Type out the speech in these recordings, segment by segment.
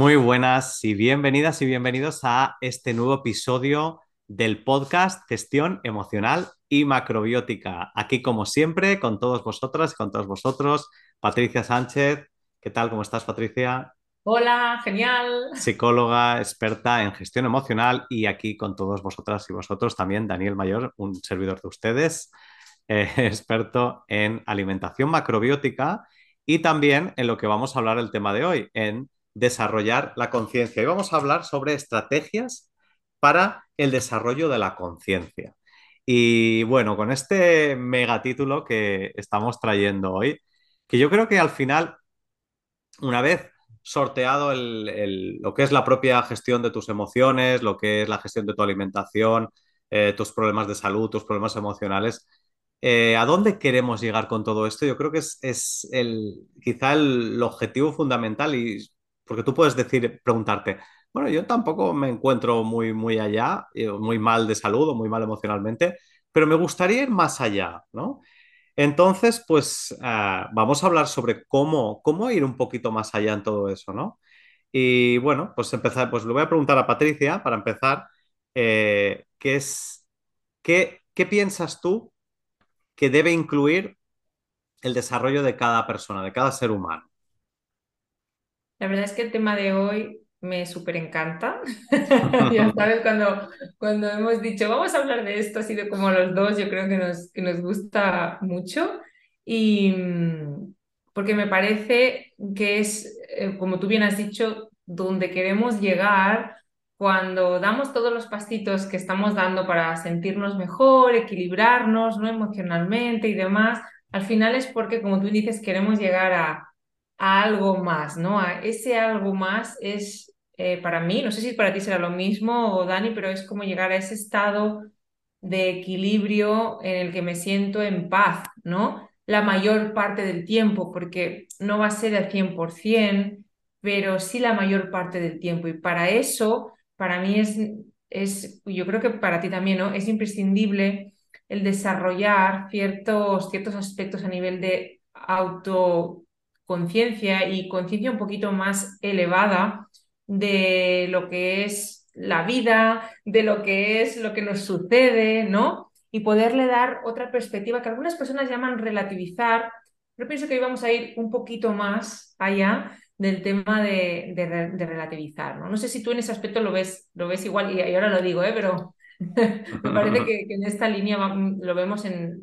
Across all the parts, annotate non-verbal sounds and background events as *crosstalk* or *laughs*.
Muy buenas y bienvenidas y bienvenidos a este nuevo episodio del podcast Gestión Emocional y Macrobiótica. Aquí, como siempre, con todos vosotras y con todos vosotros, Patricia Sánchez. ¿Qué tal? ¿Cómo estás, Patricia? Hola, genial. Psicóloga, experta en gestión emocional y aquí con todos vosotras y vosotros también, Daniel Mayor, un servidor de ustedes, *laughs* eh, experto en alimentación macrobiótica y también en lo que vamos a hablar el tema de hoy, en desarrollar la conciencia. Y vamos a hablar sobre estrategias para el desarrollo de la conciencia. Y bueno, con este megatítulo que estamos trayendo hoy, que yo creo que al final, una vez sorteado lo que es la propia gestión de tus emociones, lo que es la gestión de tu alimentación, eh, tus problemas de salud, tus problemas emocionales, eh, ¿A dónde queremos llegar con todo esto? Yo creo que es, el, quizá el, objetivo fundamental y porque tú puedes decir, preguntarte, bueno, yo tampoco me encuentro muy, muy allá, eh, muy mal de salud o muy mal emocionalmente, pero me gustaría ir más allá, ¿no? Entonces, pues eh, vamos a hablar sobre cómo, cómo ir un poquito más allá en todo eso, ¿no? Y bueno, pues empezar, pues le voy a preguntar a Patricia para empezar, eh, ¿qué es, qué, qué piensas tú que debe incluir el desarrollo de cada persona, de cada ser humano? La verdad es que el tema de hoy me súper encanta. *laughs* ya *laughs* sabes, cuando, cuando hemos dicho, vamos a hablar de esto, ha sido como los dos, yo creo que nos, que nos gusta mucho. Y mm, porque me parece que es, eh, como tú bien has dicho, donde queremos llegar cuando damos todos los pasitos que estamos dando para sentirnos mejor, equilibrarnos ¿no? emocionalmente y demás, al final es porque, como tú dices, queremos llegar a algo más, ¿no? A ese algo más es eh, para mí, no sé si para ti será lo mismo Dani, pero es como llegar a ese estado de equilibrio en el que me siento en paz, ¿no? La mayor parte del tiempo, porque no va a ser al 100%, pero sí la mayor parte del tiempo. Y para eso, para mí es, es yo creo que para ti también, ¿no? Es imprescindible el desarrollar ciertos, ciertos aspectos a nivel de auto conciencia y conciencia un poquito más elevada de lo que es la vida, de lo que es lo que nos sucede, ¿no? Y poderle dar otra perspectiva que algunas personas llaman relativizar. Yo pienso que hoy vamos a ir un poquito más allá del tema de, relativizar, ¿no? No sé si tú en ese aspecto lo ves, lo ves igual, y, ahora lo digo, ¿eh? pero *laughs* me parece que, en esta línea lo vemos en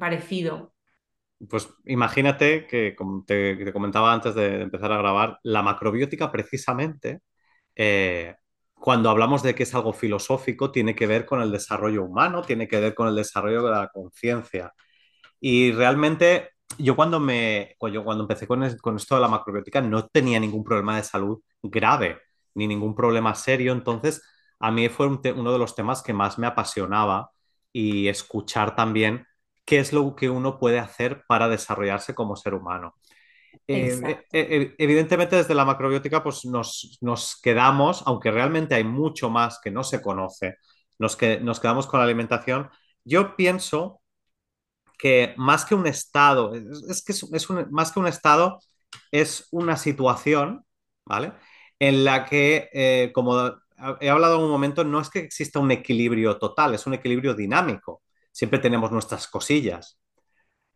parecido pues imagínate que, como te, comentaba antes de, empezar a grabar, la macrobiótica precisamente, eh, cuando hablamos de que es algo filosófico, tiene que ver con el desarrollo humano, tiene que ver con el desarrollo de la conciencia. Y realmente yo cuando, me, cuando empecé con, esto de la macrobiótica no tenía ningún problema de salud grave, ni ningún problema serio, entonces a mí fue uno de los temas que más me apasionaba y escuchar también qué es lo que uno puede hacer para desarrollarse como ser humano. Eh, eh, eh, evidentemente desde la macrobiótica pues nos, nos, quedamos, aunque realmente hay mucho más que no se conoce, nos, que, nos quedamos con la alimentación. Yo pienso que más que un estado, es, que es, más que un estado, es una situación, ¿vale? En la que, como he hablado en un momento, no es que exista un equilibrio total, es un equilibrio dinámico siempre tenemos nuestras cosillas.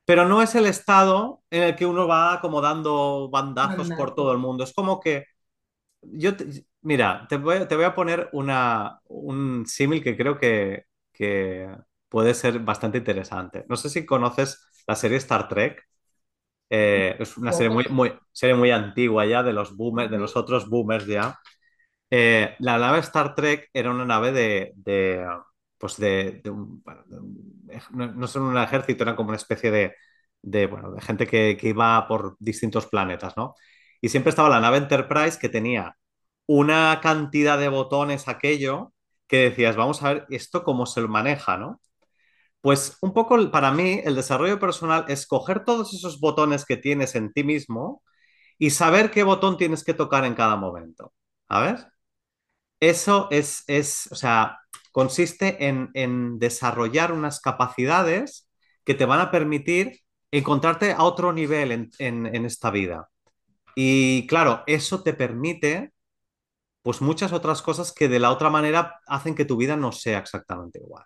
Pero no es el estado en el que uno va como dando bandazos por todo el mundo. Es como que yo, mira, te voy, te voy, a poner una, un símil que creo que, que, puede ser bastante interesante. No sé si conoces la serie Star Trek. Eh, es una serie muy, muy, serie muy antigua ya de los boomers, de los otros boomers ya. Eh, la nave Star Trek era una nave de, pues de, un, no, son un ejército, eran como una especie de, bueno, de gente que, iba por distintos planetas, ¿no? Y siempre estaba la nave Enterprise que tenía una cantidad de botones aquello que decías, vamos a ver esto cómo se lo maneja, ¿no? Pues un poco para mí el desarrollo personal es coger todos esos botones que tienes en ti mismo y saber qué botón tienes que tocar en cada momento. ¿Sabes? Eso es, es o sea, consiste en, en desarrollar unas capacidades que te van a permitir encontrarte a otro nivel en, en, en esta vida. Y claro, eso te permite pues muchas otras cosas que de la otra manera hacen que tu vida no sea exactamente igual.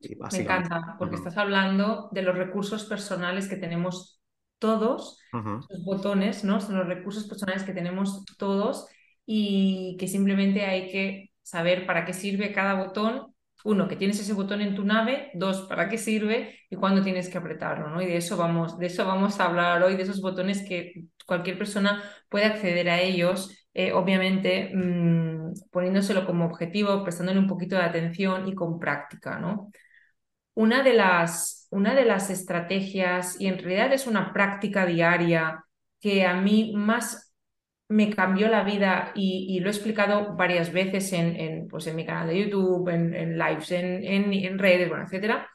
Me encanta, porque uh -huh. estás hablando de los recursos personales que tenemos todos, uh -huh. los botones, ¿no? Son los recursos personales que tenemos todos y que simplemente hay que saber para qué sirve cada botón. Uno, que tienes ese botón en tu nave. Dos, para qué sirve y cuándo tienes que apretarlo, ¿no? Y de eso vamos, de eso vamos a hablar hoy, de esos botones que cualquier persona puede acceder a ellos, eh, obviamente mmm, poniéndoselo como objetivo, prestándole un poquito de atención y con práctica, ¿no? Una de, las, una de las estrategias, y en realidad es una práctica diaria que a mí más me cambió la vida y, lo he explicado varias veces en, en, pues en mi canal de YouTube, en, en lives, en, redes, bueno, etcétera.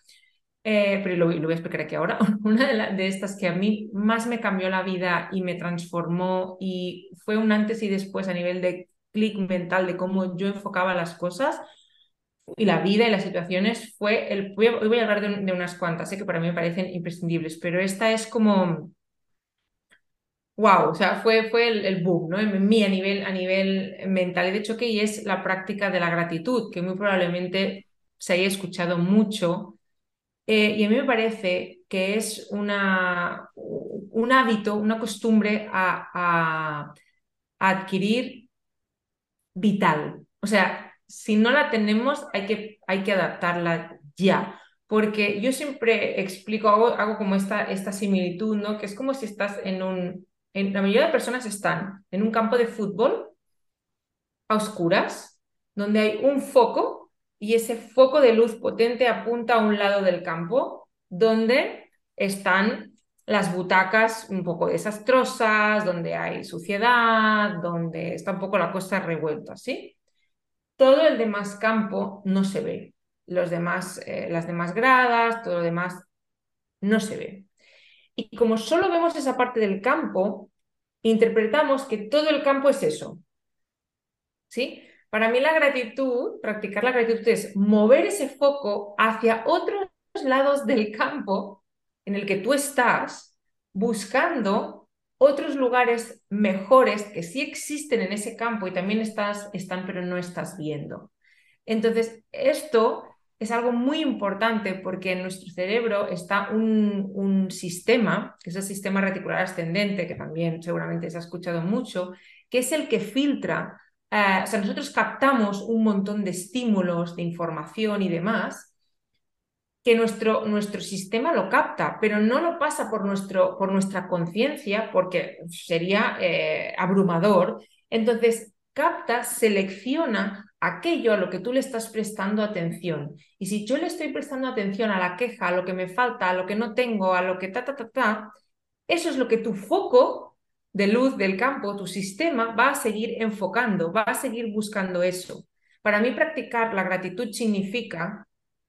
Eh, pero lo, lo, voy a explicar aquí ahora. *laughs* Una de, estas que a mí más me cambió la vida y me transformó y fue un antes y después a nivel de clic mental de cómo yo enfocaba las cosas y la vida y las situaciones fue el hoy voy a hablar de, de, unas cuantas sé que para mí me parecen imprescindibles pero esta es como wow o sea fue, fue el, el boom ¿no? en mí a nivel, a nivel mental y de hecho que es la práctica de la gratitud que muy probablemente se haya escuchado mucho eh, y a mí me parece que es una, un hábito una costumbre a, a, a adquirir vital o sea si no la tenemos, hay que, hay que adaptarla ya. Porque yo siempre explico, hago, hago como esta, esta similitud, ¿no? Que es como si estás en un... La mayoría de personas están en un campo de fútbol a oscuras, donde hay un foco y ese foco de luz potente apunta a un lado del campo, donde están las butacas un poco desastrosas, donde hay suciedad, donde está un poco la cosa revuelta, ¿sí? todo el demás campo no se ve. Los demás, eh, las demás gradas, todo lo demás no se ve. Y como solo vemos esa parte del campo, interpretamos que todo el campo es eso. ¿Sí? Para mí la gratitud, practicar la gratitud es mover ese foco hacia otros lados del campo en el que tú estás buscando otros lugares mejores que sí existen en ese campo y también estás, están, pero no estás viendo. Entonces, esto es algo muy importante porque en nuestro cerebro está un, sistema, que es el sistema reticular ascendente, que también seguramente se ha escuchado mucho, que es el que filtra, eh, o sea, nosotros captamos un montón de estímulos, de información y demás, que nuestro, nuestro sistema lo capta, pero no lo pasa por, nuestro, por nuestra conciencia porque sería eh, abrumador. Entonces, capta, selecciona aquello a lo que tú le estás prestando atención. Y si yo le estoy prestando atención a la queja, a lo que me falta, a lo que no tengo, a lo que ta, ta, ta, ta, eso es lo que tu foco de luz del campo, tu sistema, va a seguir enfocando, va a seguir buscando eso. Para mí practicar la gratitud significa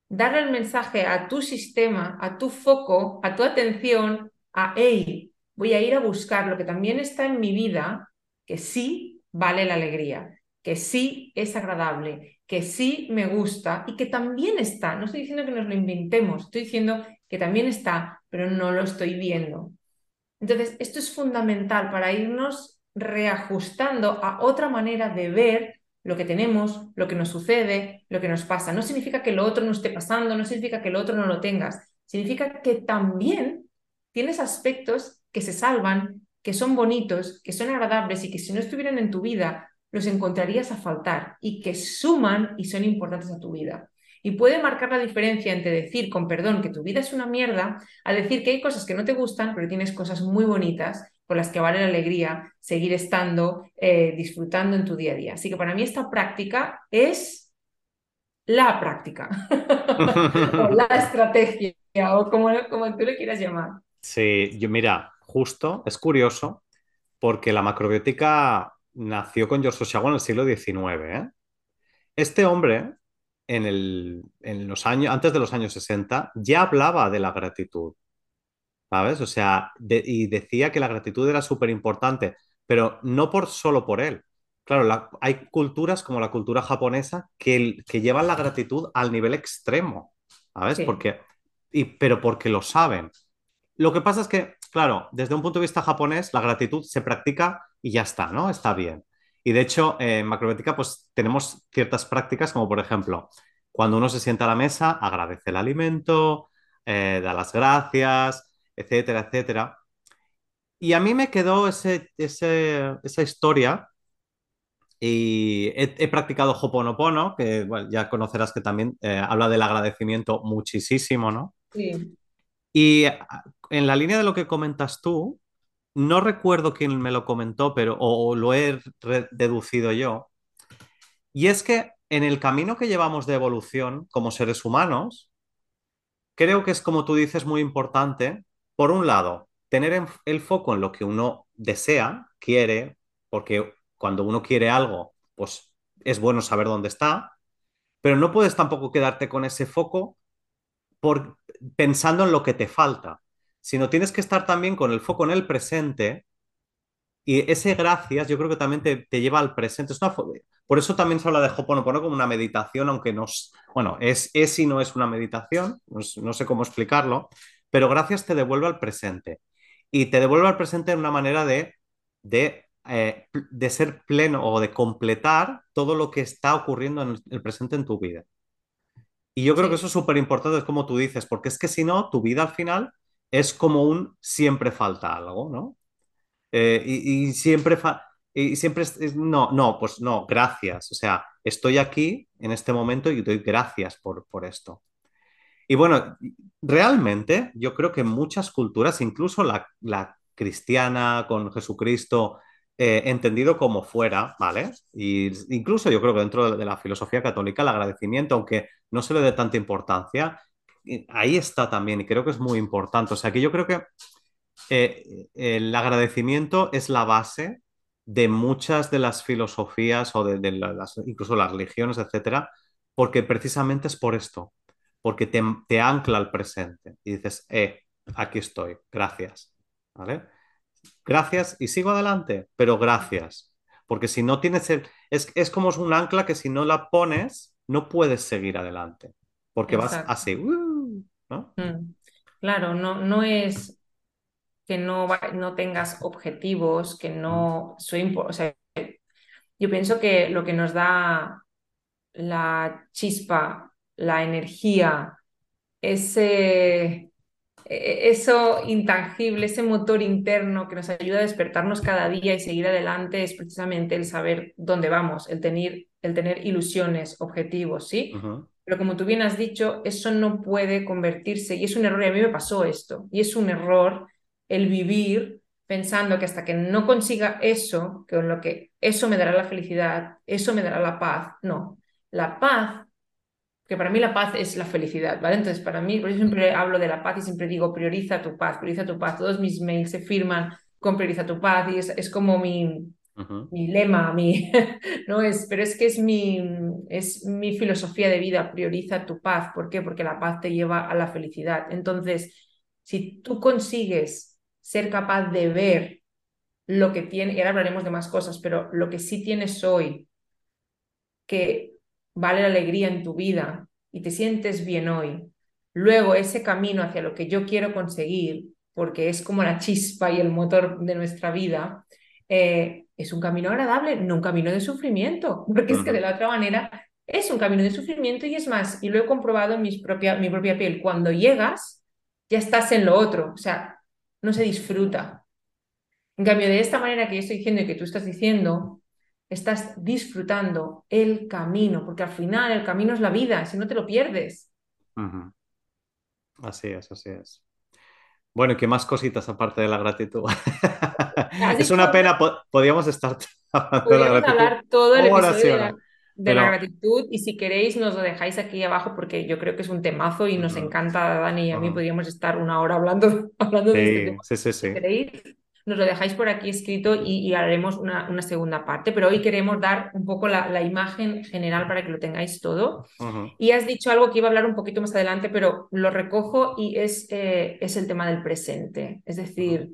darle el mensaje a tu sistema, a tu foco, a tu atención, a, hey, voy a ir a buscar lo que también está en mi vida, que sí vale la alegría, que sí es agradable, que sí me gusta y que también está. No estoy diciendo que nos lo inventemos, estoy diciendo que también está, pero no lo estoy viendo. Entonces, esto es fundamental para irnos reajustando a otra manera de ver lo que tenemos, lo que nos sucede, lo que nos pasa. No significa que lo otro no esté pasando, no significa que lo otro no lo tengas. Significa que también tienes aspectos que se salvan, que son bonitos, que son agradables y que si no estuvieran en tu vida los encontrarías a faltar y que suman y son importantes a tu vida. Y puede marcar la diferencia entre decir, con perdón, que tu vida es una mierda, a decir que hay cosas que no te gustan, pero tienes cosas muy bonitas por las que vale la alegría seguir estando, eh, disfrutando en tu día a día. Así que para mí esta práctica es la práctica, *laughs* o la *laughs* estrategia, o como, como tú le quieras llamar. Sí, yo mira, justo, es curioso, porque la macrobiótica nació con George Oshawa en el siglo XIX. ¿eh? Este hombre en, el, en los años, antes de los años 60, ya hablaba de la gratitud, ¿sabes? O sea, y decía que la gratitud era súper importante, pero no por, solo por él. Claro, hay culturas como la cultura japonesa que, que llevan la gratitud al nivel extremo, ¿sabes? Porque, y, pero porque lo saben. Lo que pasa es que, claro, desde un punto de vista japonés, la gratitud se practica y ya está, ¿no? Está bien. Y de hecho, en macrobiótica, pues tenemos ciertas prácticas, como por ejemplo, cuando uno se sienta a la mesa, agradece el alimento, eh, da las gracias, etcétera, etcétera. Y a mí me quedó esa historia y he, practicado Hoponopono, que ya conocerás que también eh, habla del agradecimiento muchísimo, ¿no? Sí. Y en la línea de lo que comentas tú, no recuerdo quién me lo comentó, pero o, lo he deducido yo. Y es que en el camino que llevamos de evolución como seres humanos, creo que es como tú dices muy importante, por un lado, tener el foco en lo que uno desea, quiere, porque cuando uno quiere algo, pues es bueno saber dónde está, pero no puedes tampoco quedarte con ese foco pensando en lo que te falta, sino tienes que estar también con el foco en el presente y ese gracias yo creo que también te, lleva al presente. Es una, por eso también se habla de Hoponopono como una meditación, aunque no bueno, es, es y no es una meditación, no, sé cómo explicarlo, pero gracias te devuelve al presente. Y te devuelve al presente en una manera de, de, eh, de ser pleno o de completar todo lo que está ocurriendo en el presente en tu vida. Y yo creo que eso es súper importante, es como tú dices, porque es que si no, tu vida al final es como un siempre falta algo, ¿no? Eh, y, siempre, y siempre no, no, pues no, gracias. O sea, estoy aquí en este momento y doy gracias por, por esto. Y bueno, realmente yo creo que muchas culturas, incluso la, la cristiana con Jesucristo, eh, entendido como fuera, ¿vale? Y incluso yo creo que dentro de la filosofía católica el agradecimiento, aunque no se le dé tanta importancia, ahí está también y creo que es muy importante. O sea que yo creo que eh, el agradecimiento es la base de muchas de las filosofías o de, las, incluso las religiones, etcétera, porque precisamente es por esto, porque te, te ancla al presente y dices, eh, aquí estoy, gracias, ¿vale? Gracias y sigo adelante, pero gracias. Porque si no tienes el... Es, es como un ancla que si no la pones, no puedes seguir adelante. Porque vas así, uh, ¿no? Mm. Claro, no, no es que no, no tengas objetivos, que no... Soy, o sea, yo pienso que lo que nos da la chispa, la energía, ese eso intangible, ese motor interno que nos ayuda a despertarnos cada día y seguir adelante es precisamente el saber dónde vamos, el tener, el tener ilusiones, objetivos, ¿sí? Pero como tú bien has dicho, eso no puede convertirse, y es un error, y a mí me pasó esto, y es un error el vivir pensando que hasta que no consiga eso, que lo que eso me dará la felicidad, eso me dará la paz. No, la paz que para mí la paz es la felicidad, ¿vale? Entonces, para mí, por eso siempre hablo de la paz y siempre digo, prioriza tu paz, prioriza tu paz. Todos mis mails se firman con prioriza tu paz y es, como mi, mi lema, mi, *laughs* no es, pero es que es mi, es mi filosofía de vida, prioriza tu paz. ¿Por qué? Porque la paz te lleva a la felicidad. Entonces, si tú consigues ser capaz de ver lo que tiene, y ahora hablaremos de más cosas, pero lo que sí tienes hoy, que vale la alegría en tu vida y te sientes bien hoy, luego ese camino hacia lo que yo quiero conseguir, porque es como la chispa y el motor de nuestra vida, eh, es un camino agradable, no un camino de sufrimiento, *laughs* porque es que de la otra manera es un camino de sufrimiento y es más, y lo he comprobado en mis propia, mi propia piel, cuando llegas, ya estás en lo otro, o sea, no se disfruta. En cambio, de esta manera que yo estoy diciendo y que tú estás diciendo, estás disfrutando el camino, porque al final el camino es la vida, si no te lo pierdes. Así es, así es. Bueno, ¿qué más cositas aparte de la gratitud? *laughs* es una pena, *laughs* podríamos estar Podríamos hablar todo el episodio de, la, gratitud y si queréis nos lo dejáis aquí abajo porque yo creo que es un temazo y nos encanta, Dani y a mí podríamos estar una hora hablando, *laughs* hablando de este Sí, sí, sí. ¿Queréis? Nos lo dejáis por aquí escrito y, haremos una, una, segunda parte, pero hoy queremos dar un poco la, la imagen general para que lo tengáis todo. Y has dicho algo que iba a hablar un poquito más adelante, pero lo recojo y es, eh, es el tema del presente. Es decir,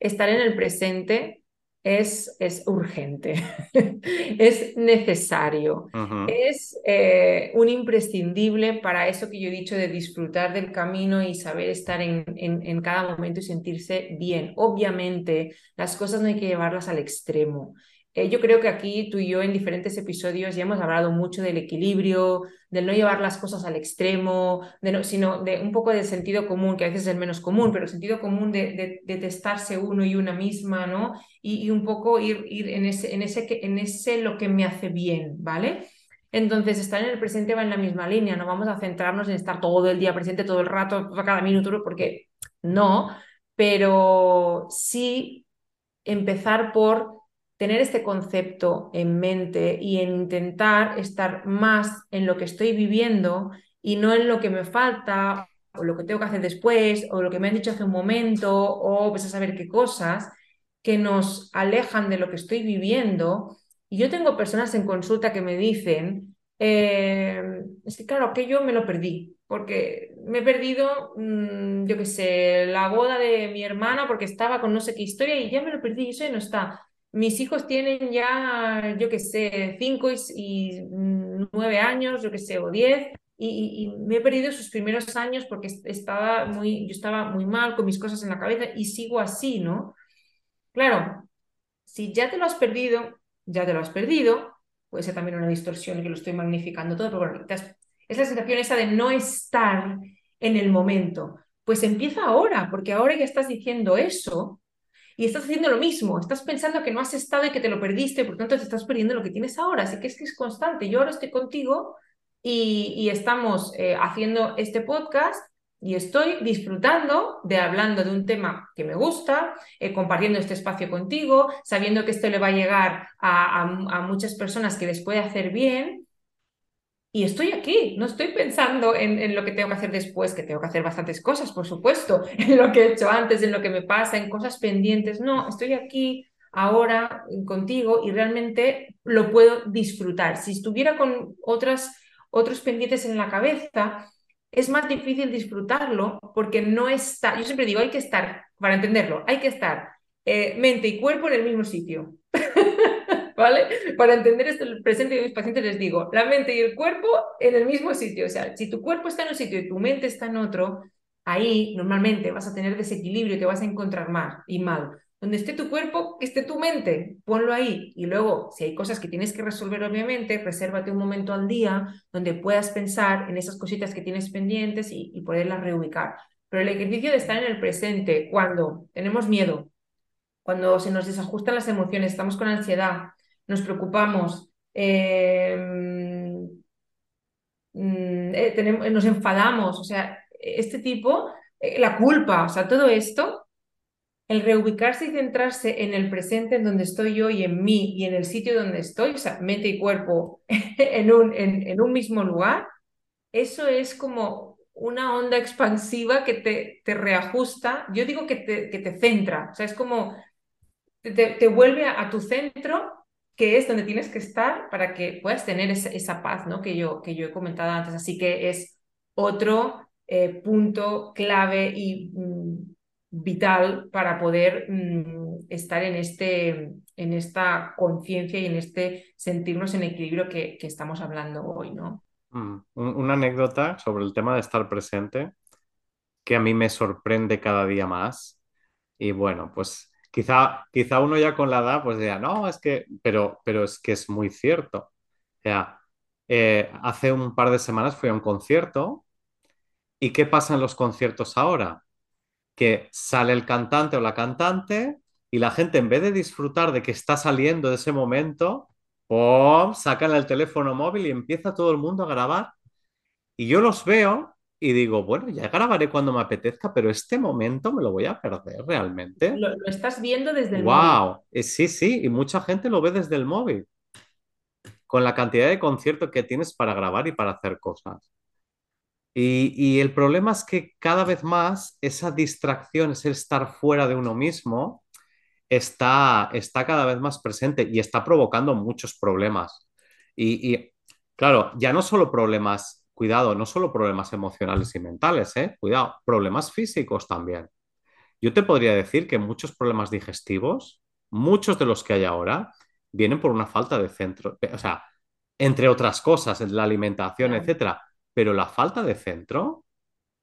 estar en el presente es, es urgente, *laughs* es necesario, es eh, un imprescindible para eso que yo he dicho de disfrutar del camino y saber estar en, en, cada momento y sentirse bien. Obviamente, las cosas no hay que llevarlas al extremo. Eh, yo creo que aquí tú y yo en diferentes episodios ya hemos hablado mucho del equilibrio, del no llevar las cosas al extremo, de no, sino de un poco del sentido común, que a veces es el menos común, pero el sentido común de, de, testarse uno y una misma, ¿no? Y, un poco ir, ir en, ese, en, ese, en ese lo que me hace bien, ¿vale? Entonces, estar en el presente va en la misma línea, no vamos a centrarnos en estar todo el día presente, todo el rato, cada minuto, porque no, pero sí empezar por tener este concepto en mente y en intentar estar más en lo que estoy viviendo y no en lo que me falta o lo que tengo que hacer después o lo que me han dicho hace un momento o pues a saber qué cosas que nos alejan de lo que estoy viviendo. Y yo tengo personas en consulta que me dicen, eh, es que claro, que yo me lo perdí, porque me he perdido, mm, yo qué sé, la boda de mi hermana porque estaba con no sé qué historia y ya me lo perdí y eso ya no está mis hijos tienen ya, yo qué sé, cinco y, nueve años, yo qué sé, o diez, y, me he perdido sus primeros años porque estaba muy, yo estaba muy mal con mis cosas en la cabeza y sigo así, ¿no? Claro, si ya te lo has perdido, ya te lo has perdido, puede ser también una distorsión que lo estoy magnificando todo, pero bueno, es la sensación esa de no estar en el momento. Pues empieza ahora, porque ahora ya estás diciendo eso, y estás haciendo lo mismo, estás pensando que no has estado y que te lo perdiste, por tanto te estás perdiendo lo que tienes ahora, así que es que es constante. Yo ahora estoy contigo y, estamos eh, haciendo este podcast y estoy disfrutando de hablando de un tema que me gusta, eh, compartiendo este espacio contigo, sabiendo que esto le va a llegar a, a muchas personas que les puede hacer bien y estoy aquí, no estoy pensando en, lo que tengo que hacer después, que tengo que hacer bastantes cosas, por supuesto, *laughs* en lo que he hecho antes, en lo que me pasa, en cosas pendientes. No, estoy aquí ahora contigo y realmente lo puedo disfrutar. Si estuviera con otras, otros pendientes en la cabeza, es más difícil disfrutarlo porque no está, yo siempre digo, hay que estar, para entenderlo, hay que estar eh, mente y cuerpo en el mismo sitio. *laughs* ¿vale? Para entender esto, el presente de mis pacientes les digo, la mente y el cuerpo en el mismo sitio. O sea, si tu cuerpo está en un sitio y tu mente está en otro, ahí normalmente vas a tener desequilibrio y te vas a encontrar mal y mal. Donde esté tu cuerpo, esté tu mente, ponlo ahí. Y luego, si hay cosas que tienes que resolver, obviamente, resérvate un momento al día donde puedas pensar en esas cositas que tienes pendientes y, y poderlas reubicar. Pero el ejercicio de estar en el presente, cuando tenemos miedo, cuando se nos desajustan las emociones, estamos con ansiedad, nos preocupamos, eh, mm, eh, tenemos, nos enfadamos, o sea, este tipo, eh, la culpa, o sea, todo esto, el reubicarse y centrarse en el presente, en donde estoy yo y en mí y en el sitio donde estoy, o sea, mente y cuerpo *laughs* en un, en, un mismo lugar, eso es como una onda expansiva que te, te reajusta, yo digo que te, que te centra, o sea, es como te vuelve a, tu centro que es donde tienes que estar para que puedas tener esa, paz ¿no? que, yo, que yo he comentado antes. Así que es otro eh, punto clave y mm, vital para poder mm, estar en, este, en esta conciencia y en este sentirnos en equilibrio que, estamos hablando hoy. ¿no? Mm, una anécdota sobre el tema de estar presente que a mí me sorprende cada día más. Y bueno, pues Quizá, quizá uno ya con la edad pues diga, no, es que, pero, pero es que es muy cierto. O sea, eh, hace un par de semanas fui a un concierto y ¿qué pasa en los conciertos ahora? Que sale el cantante o la cantante y la gente en vez de disfrutar de que está saliendo de ese momento, sacan el teléfono móvil y empieza todo el mundo a grabar. Y yo los veo y digo, bueno, ya grabaré cuando me apetezca, pero este momento me lo voy a perder realmente. Lo, estás viendo desde el wow. móvil. Eh, sí, sí, y mucha gente lo ve desde el móvil. Con la cantidad de conciertos que tienes para grabar y para hacer cosas. Y, y, el problema es que cada vez más esa distracción, ese estar fuera de uno mismo, está, está cada vez más presente y está provocando muchos problemas. Y, y, claro, ya no solo problemas, cuidado, no solo problemas emocionales y mentales, ¿eh? Cuidado, problemas físicos también. Yo te podría decir que muchos problemas digestivos, muchos de los que hay ahora, vienen por una falta de centro, o sea, entre otras cosas, la alimentación, Claro. etcétera, pero la falta de centro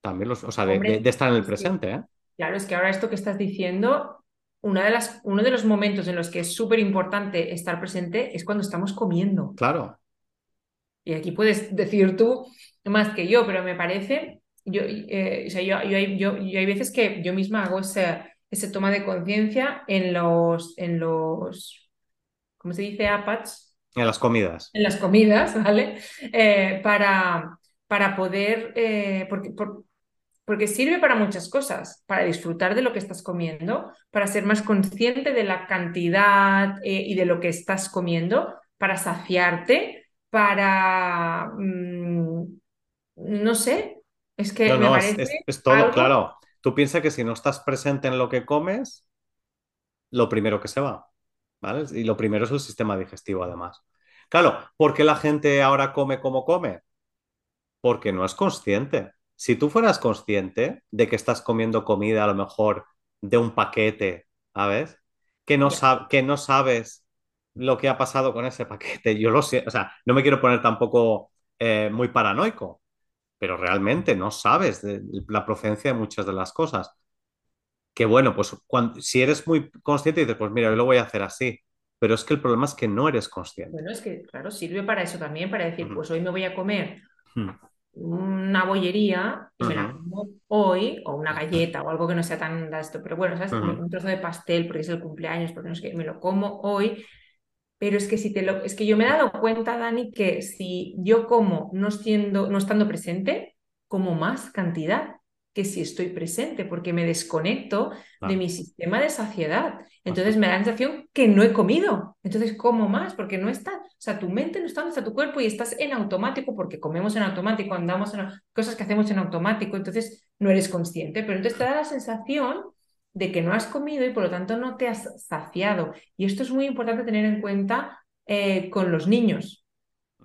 también los, o sea, de, Hombre, de- de estar en el presente, ¿eh? Claro, es que ahora esto que estás diciendo, una de las, uno de los momentos en los que es súper importante estar presente es cuando estamos comiendo. Claro, Y aquí puedes decir tú más que yo, pero me parece, yo, eh, o sea, yo, yo, hay- yo- yo hay veces que yo misma hago ese, ese toma de conciencia en los, en los, ¿cómo se dice? Apats, en las comidas. en las comidas, ¿vale? Eh, para, para poder, eh, porque, por- porque sirve para muchas cosas, para disfrutar de lo que estás comiendo, para ser más consciente de la cantidad y de lo que estás comiendo, para saciarte, para, mm, no sé, es que No, me no, parece es- es todo, algo, claro. Tú piensas que si no estás presente en lo que comes, lo primero que se va, ¿vale? Y lo primero es el sistema digestivo, además. Claro, ¿por qué la gente ahora come como come? Porque no es consciente. Si tú fueras consciente de que estás comiendo comida a lo mejor de un paquete, ¿sabes? Que no, sab- que no sabes lo que ha pasado con ese paquete. Yo lo sé, o sea, no me quiero poner tampoco eh, muy paranoico, pero realmente no sabes de la procedencia de muchas de las cosas. Que bueno, pues cuando, si eres muy consciente dices, pues mira, yo lo voy a hacer así. Pero es que el problema es que no eres consciente. bueno, es que, claro, sirve para eso también, para decir, pues hoy me voy a comer Hmm. una bollería y me la como hoy, o una galleta o algo que no sea tan esto, pero bueno, ¿sabes? Un trozo de pastel porque es el cumpleaños, porque no sé qué, me lo como hoy, pero es que si te lo, es que yo me he dado cuenta, Dani, que si yo como no siendo, no estando presente, como más cantidad que si estoy presente, porque me desconecto de mi sistema de saciedad. Entonces me da la sensación que no he comido. Entonces como más, porque no está, o sea, tu mente no está donde está tu cuerpo y estás en automático, porque comemos en automático, andamos en cosas que hacemos en automático, entonces no eres consciente, pero entonces te da la sensación de que no has comido y por lo tanto no te has saciado. Y esto es muy importante tener en cuenta eh, con los niños,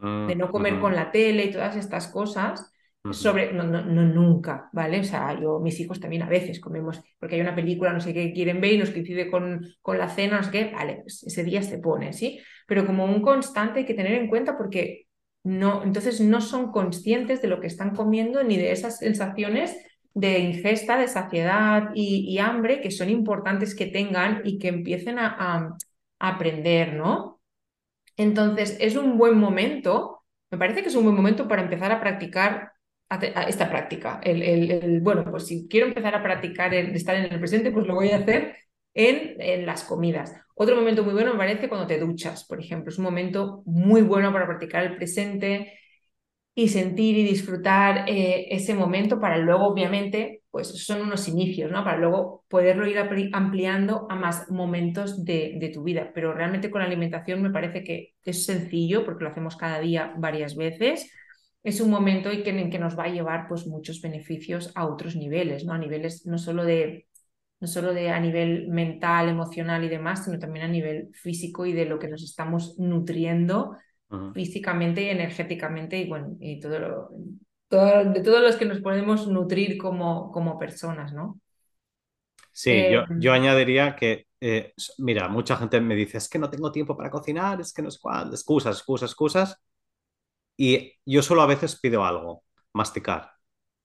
Mm, de no comer con la tele y todas estas cosas. Sobre, no, no, no nunca, ¿vale? O sea, yo, mis hijos también a veces comemos, porque hay una película, no sé qué quieren ver y nos coincide con, con la cena, no sé qué, vale, pues ese día se pone, ¿sí? Pero como un constante hay que tener en cuenta porque no, entonces no son conscientes de lo que están comiendo ni de esas sensaciones de ingesta, de saciedad y, hambre que son importantes que tengan y que empiecen a, aprender, ¿no? Entonces, es un buen momento, me parece que es un buen momento para empezar a practicar esta práctica. El, bueno, pues si quiero empezar a practicar el estar en el presente, pues lo voy a hacer en, en las comidas. Otro momento muy bueno me parece cuando te duchas, por ejemplo. Es un momento muy bueno para practicar el presente y sentir y disfrutar eh, ese momento para luego, obviamente, pues son unos inicios, ¿no? Para luego poderlo ir ampliando a más momentos de, tu vida. Pero realmente con la alimentación me parece que es sencillo porque lo hacemos cada día varias veces. Es un momento y que, en que nos va a llevar pues muchos beneficios a otros niveles, ¿no? A niveles no solo de, no solo de a nivel mental, emocional y demás, sino también a nivel físico y de lo que nos estamos nutriendo Físicamente y energéticamente y bueno, y todo lo, todo- de todos los que nos podemos nutrir como, como personas, ¿no? Sí, Eh, yo, yo añadiría que, eh, mira, mucha gente me dice, es que no tengo tiempo para cocinar, es que no sé cuál, excusas, excusas, excusas. Y yo solo a veces pido algo, masticar,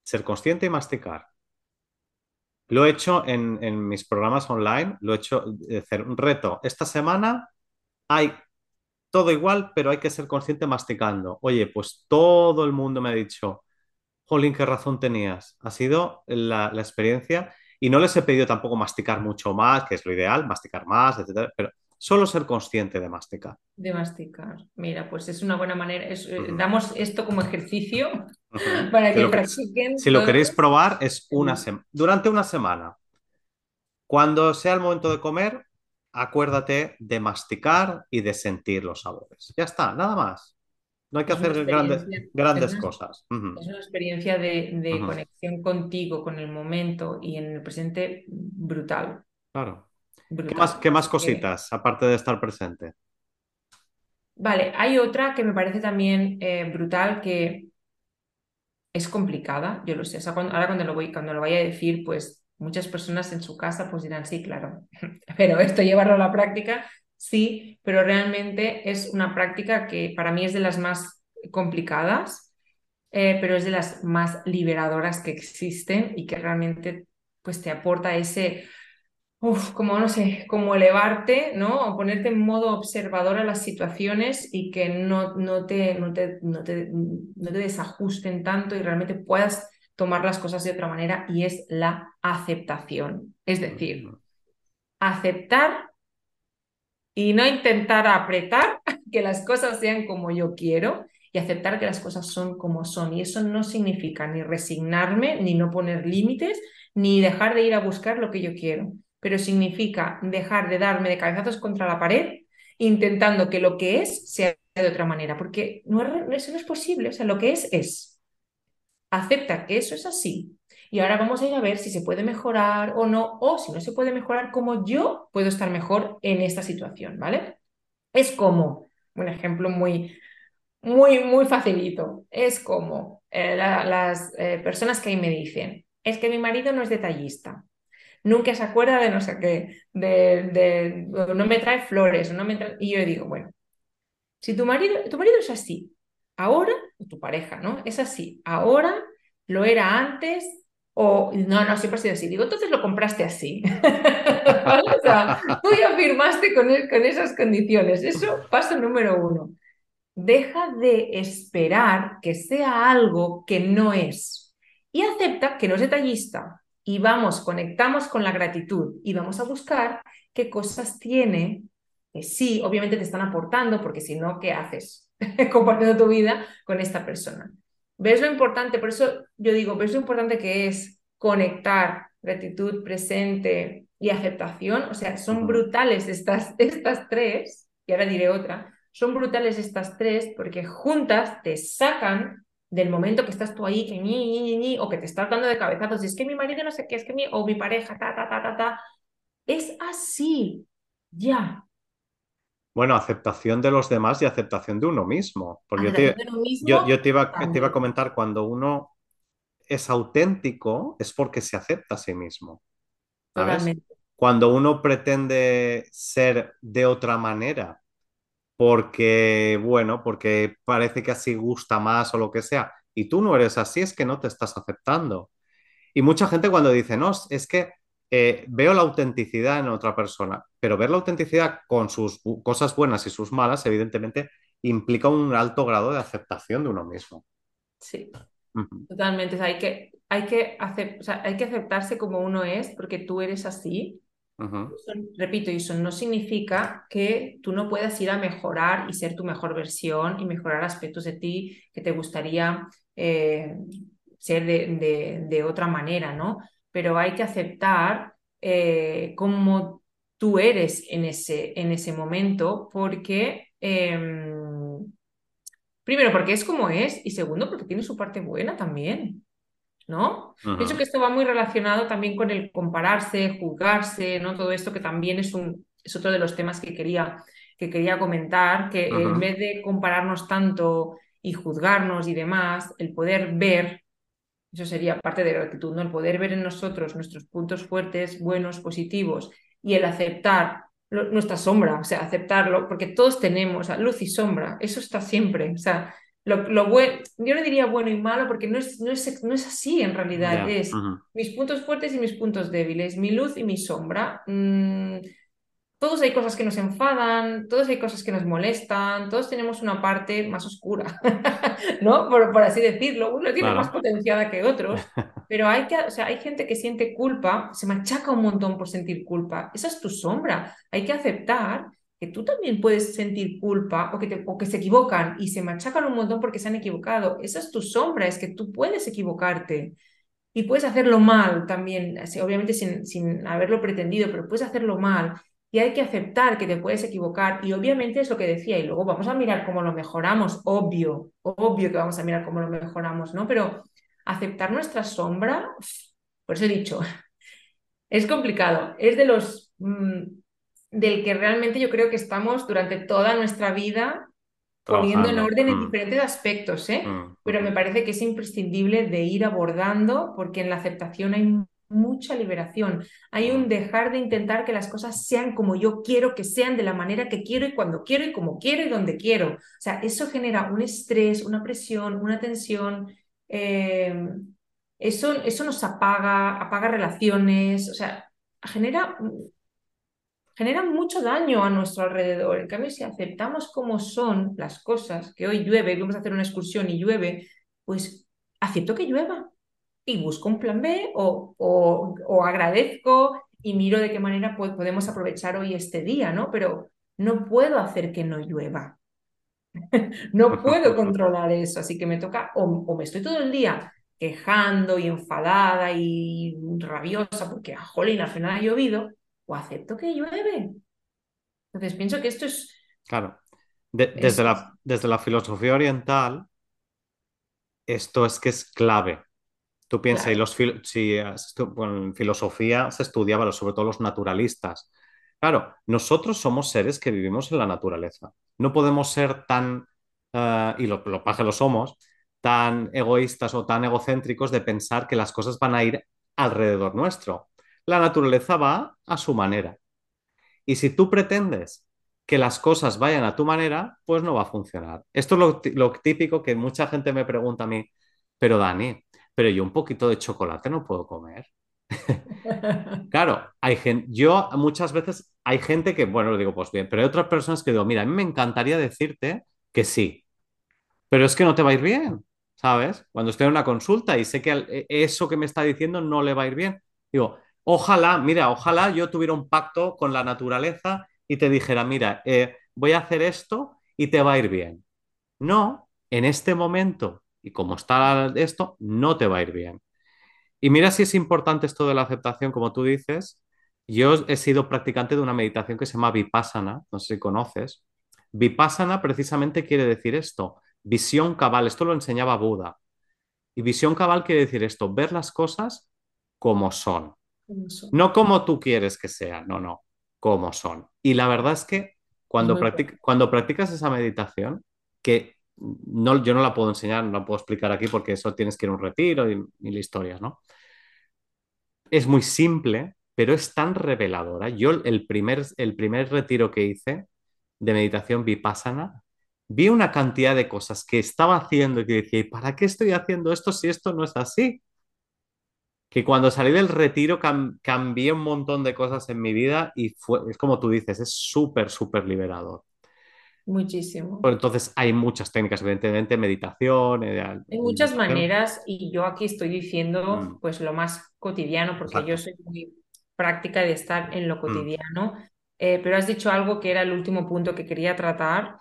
ser consciente y masticar. Lo he hecho en, en mis programas online, lo he hecho, eh, hacer un reto. Esta semana hay todo igual, pero hay que ser consciente masticando. Oye, pues todo el mundo me ha dicho, Jolín, qué razón tenías. Ha sido la, la experiencia y no les he pedido tampoco masticar mucho más, que es lo ideal, masticar más, etcétera, pero solo ser consciente de masticar. de masticar. Mira, pues es una buena manera. es- eh, damos esto como ejercicio *laughs* para Si que practiquen. si lo queréis probar, es una semana. Durante una semana. Cuando sea el momento de comer, acuérdate de masticar y de sentir los sabores. Ya está, nada más. No hay que Es hacer grandes, experiencia, grandes es una- cosas. Es una experiencia de, conexión contigo, con el momento y en el presente brutal. Claro. ¿Qué más, qué más cositas, aparte de estar presente? Vale, hay otra que me parece también eh, brutal, que es complicada, yo lo sé. ahora cuando lo, voy, cuando lo vaya a decir, pues muchas personas en su casa pues dirán, sí, claro, *laughs* pero esto llevarlo a la práctica, sí, pero realmente es una práctica que para mí es de las más complicadas, eh, pero es de las más liberadoras que existen y que realmente pues te aporta ese como no sé, como elevarte, ¿no? O ponerte en modo observador a las situaciones y que no, no, te, no, te, no, te, no te desajusten tanto y realmente puedas tomar las cosas de otra manera y es la aceptación. Es decir, aceptar y no intentar apretar *laughs* que las cosas sean como yo quiero y aceptar que las cosas son como son. Y eso no significa ni resignarme, ni no poner límites, ni dejar de ir a buscar lo que yo quiero pero significa dejar de darme de cabezazos contra la pared intentando que lo que es sea de otra manera, porque no eso no es posible, o sea, lo que es es. Acepta que eso es así. Y ahora vamos a ir a ver si se puede mejorar o no, o si no se puede mejorar, cómo yo puedo estar mejor en esta situación, ¿vale? Es como, un ejemplo muy, muy, muy facilito, es como eh, las eh, personas que ahí me dicen, es que mi marido no es detallista nunca se acuerda de no sé qué, de, no me trae flores, no me y yo digo, bueno, si tu marido, tu marido es así, ahora, tu pareja, ¿no? Es así, ahora, lo era antes, o no, no, siempre ha sido así. Digo, entonces lo compraste así. *laughs* o sea, tú ya firmaste con, con esas condiciones. Eso, paso número uno. Deja de esperar que sea algo que no es y acepta que no es detallista, y vamos, conectamos con la gratitud y vamos a buscar qué cosas tiene que sí, obviamente te están aportando, porque si no, ¿qué haces *laughs* compartiendo tu vida con esta persona? ¿Ves lo importante? Por eso yo digo, ¿ves lo importante que es conectar gratitud, presente y aceptación? O sea, son brutales estas, *laughs* estas tres, y ahora diré otra, son brutales estas tres porque juntas te sacan del momento que estás tú ahí, que ni, ni, o que te estás dando de cabezazos, es que mi marido no sé qué, es que mi, o mi pareja, ta, ta, ta, ta, ta. Es así, ya. Bueno, aceptación de los demás y aceptación de uno mismo. Porque yo te, yo, te, iba, te iba a comentar, cuando uno es auténtico, es porque se acepta a sí mismo. ¿sabes? Cuando uno pretende ser de otra manera, porque, bueno, porque parece que así gusta más o lo que sea, y tú no eres así, es que no te estás aceptando. Y mucha gente cuando dice, no, es que eh, veo la autenticidad en otra persona, pero ver la autenticidad con sus cosas buenas y sus malas, evidentemente, implica un alto grado de aceptación de uno mismo. Sí, totalmente. hay, que, hay, que hay que aceptarse como uno es, porque tú eres así, repito, eso no significa que tú no puedas ir a mejorar y ser tu mejor versión y mejorar aspectos de ti que te gustaría eh, ser de, otra manera, ¿no? Pero hay que aceptar eh, cómo tú eres en ese, en ese momento porque... Em, primero, porque es como es y segundo, porque tiene su parte buena también. ¿no? Pienso que esto va muy relacionado también con el compararse, juzgarse, ¿no? Todo esto que también es, un, es otro de los temas que quería, que quería comentar, que en vez de compararnos tanto y juzgarnos y demás, el poder ver, eso sería parte de la gratitud, ¿no? El poder ver en nosotros nuestros puntos fuertes, buenos, positivos y el aceptar nuestra sombra, o sea, aceptarlo, porque todos tenemos luz y sombra, eso está siempre, o sea, lo, bueno, yo no diría bueno y malo porque no es, no es, no es así en realidad, es mis puntos fuertes y mis puntos débiles, mi luz y mi sombra. Mm, todos hay cosas que nos enfadan, todos hay cosas que nos molestan, todos tenemos una parte más oscura, *laughs* ¿no? Por, por, así decirlo, uno tiene más potenciada que otros, *laughs* pero hay, que, o sea, hay gente que siente culpa, se machaca un montón por sentir culpa, esa es tu sombra, hay que aceptar que tú también puedes sentir culpa o que, te, o que se equivocan y se machacan un montón porque se han equivocado. Esa es tu sombra, es que tú puedes equivocarte y puedes hacerlo mal también, obviamente sin, sin haberlo pretendido, pero puedes hacerlo mal y hay que aceptar que te puedes equivocar y obviamente es lo que decía y luego vamos a mirar cómo lo mejoramos, obvio, obvio que vamos a mirar cómo lo mejoramos, ¿no? Pero aceptar nuestra sombra, por eso he dicho, *laughs* es complicado, es de los mm, del que realmente yo creo que estamos durante toda nuestra vida poniendo en orden en mm. diferentes aspectos, ¿eh? Mm, Pero me parece que es imprescindible de ir abordando porque en la aceptación hay mucha liberación. Hay un dejar de intentar que las cosas sean como yo quiero que sean, de la manera que quiero y cuando quiero y como quiero y donde quiero. O sea, eso genera un estrés, una presión, una tensión. Eh, eso, eso nos apaga, apaga relaciones, o sea, genera, genera mucho daño a nuestro alrededor. En cambio, si aceptamos como son las cosas, que hoy llueve, vamos a hacer una excursión y llueve, pues acepto que llueva y busco un plan B o, o, agradezco y miro de qué manera podemos aprovechar hoy este día, ¿no? Pero no puedo hacer que no llueva. *laughs* no puedo *laughs* controlar eso, así que me toca, o, me estoy todo el día quejando y enfadada y rabiosa porque, jolín, al final ha llovido, o acepto que llueve. Entonces pienso que esto es... Claro, desde, la, desde la filosofía oriental, esto es que es clave. Tú piensas, y los si, en filosofía se estudiaba sobre todo los naturalistas. Claro, nosotros somos seres que vivimos en la naturaleza. No podemos ser tan, uh, y lo, lo lo somos, tan egoístas o tan egocéntricos de pensar que las cosas van a ir alrededor nuestro. La naturaleza va a su manera. Y si tú pretendes que las cosas vayan a tu manera, pues no va a funcionar. Esto es lo, lo típico que mucha gente me pregunta a mí, pero Dani, pero yo un poquito de chocolate no puedo comer. *laughs* claro, hay gente, yo muchas veces hay gente que, bueno, lo digo, pues bien, pero hay otras personas que digo, mira, a mí me encantaría decirte que sí, pero es que no te va a ir bien, ¿sabes? Cuando estoy en una consulta y sé que e, eso que me está diciendo no le va a ir bien, digo, ojalá, mira, ojalá yo tuviera un pacto con la naturaleza y te dijera, mira, eh, voy a hacer esto y te va a ir bien. No, en este momento y como está esto, no te va a ir bien. Y mira si es importante esto de la aceptación, como tú dices. Yo he sido practicante de una meditación que se llama Vipassana, no sé si conoces. Vipassana precisamente quiere decir esto, visión cabal, esto lo enseñaba Buda. Y visión cabal quiere decir esto, ver las cosas como son. No como tú quieres que sean, no, no, como son. Y la verdad es que cuando, cuando practicas esa meditación, que no, yo no la puedo enseñar, no la puedo explicar aquí porque eso tienes que ir a un retiro y mil historias, ¿no? Es muy simple, pero es tan reveladora. Yo el primer, el primer retiro que hice de meditación vipassana, vi una cantidad de cosas que estaba haciendo y que decía, ¿y para qué estoy haciendo esto si esto no es así? Que cuando salí del retiro cambié un montón de cosas en mi vida y fue, es como tú dices, es súper, súper liberador. Muchísimo. entonces hay muchas técnicas, evidentemente, meditación. Eh, hay muchas maneras y yo aquí estoy diciendo mm. pues lo más cotidiano porque yo soy muy práctica de estar en lo mm. cotidiano. Eh, pero has dicho algo que era el último punto que quería tratar,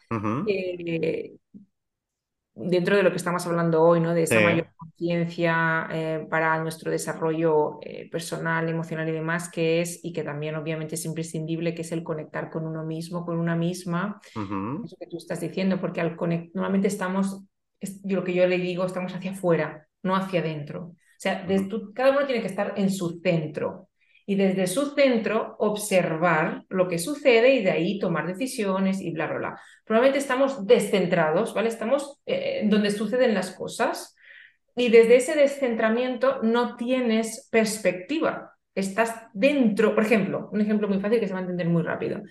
dentro de lo que estamos hablando hoy, ¿no? De esa mayor conciencia eh, para nuestro desarrollo eh, personal, emocional y demás, que es, y que también obviamente es imprescindible, que es el conectar con uno mismo, con una misma, eso que tú estás diciendo, porque al normalmente estamos, yo lo que yo le digo, estamos hacia afuera, no hacia adentro. O sea, cada uno tiene que estar en su centro y desde su centro observar lo que sucede y de ahí tomar decisiones y bla, bla, bla. Probablemente estamos descentrados, ¿vale? Estamos eh, donde suceden las cosas y desde ese descentramiento no tienes perspectiva. Estás dentro, por ejemplo, un ejemplo muy fácil que se va a entender muy rápido.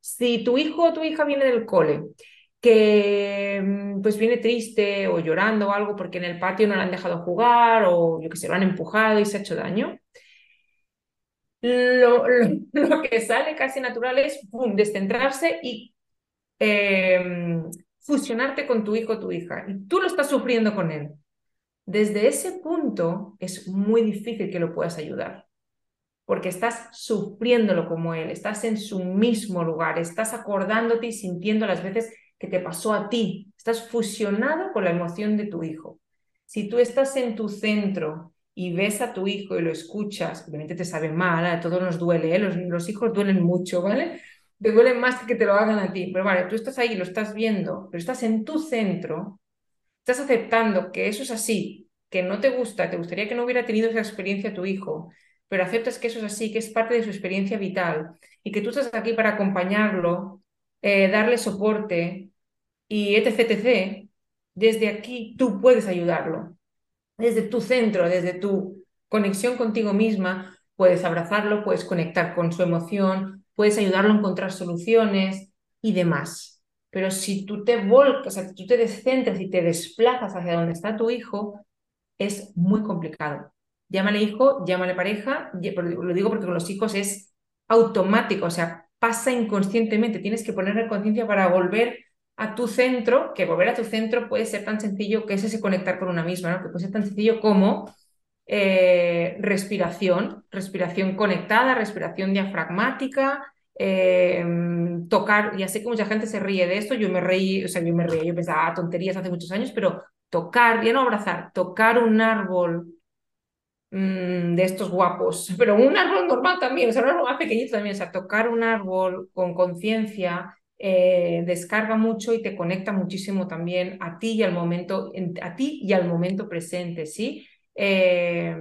Si tu hijo o tu hija viene del cole que mm, pues viene triste o llorando o algo porque en el patio no le han dejado jugar o yo que sé, lo han empujado y se ha hecho daño, *laughs* lo, que sale casi natural es descentrarse y em, fusionarte con tu hijo o tu hija. Y tú lo estás sufriendo con él. Desde ese punto es muy difícil que lo puedas ayudar, porque estás sufriéndolo como él, estás en su mismo lugar, estás acordándote y sintiendo las veces que te pasó a ti, estás fusionado con la emoción de tu hijo. Si tú estás en tu centro y ves a tu hijo y lo escuchas, obviamente te sabe mal, a todos nos duele, ¿eh? los, hijos duelen mucho, ¿vale? Te duelen más que que te lo hagan a ti, pero vale, tú estás ahí, lo estás viendo, pero estás en tu centro, estás aceptando que eso es así, que no te gusta, te gustaría que no hubiera tenido esa experiencia tu hijo, pero aceptas que eso es así, que es parte de su experiencia vital y que tú estás aquí para acompañarlo, eh, darle soporte y etc, etc, desde aquí tú puedes ayudarlo. Desde tu centro, desde tu conexión contigo misma, puedes abrazarlo, puedes conectar con su emoción, puedes ayudarlo a encontrar soluciones y demás. Pero si tú te volcas, o sea, si tú te descentras y te desplazas hacia donde está tu hijo, es muy complicado. Llámale hijo, llámale pareja, lo digo porque con los hijos es automático, o sea, pasa inconscientemente, tienes que ponerle conciencia para volver a tu centro, que volver a tu centro puede ser tan sencillo que es ese conectar con una misma, ¿no? que puede ser tan sencillo como eh, respiración, respiración conectada, respiración diafragmática, eh, tocar, ya sé que mucha gente se ríe de esto, yo me reí, o sea, yo me reí, yo pensaba ah, tonterías hace muchos años, pero tocar, ya no abrazar, tocar un árbol mm, de estos guapos, *laughs* pero un árbol normal también, o sea, un árbol más pequeñito también, o sea, tocar un árbol con conciencia eh, descarga mucho y te conecta muchísimo también a ti y al momento, a ti y al momento presente, ¿sí? Eh,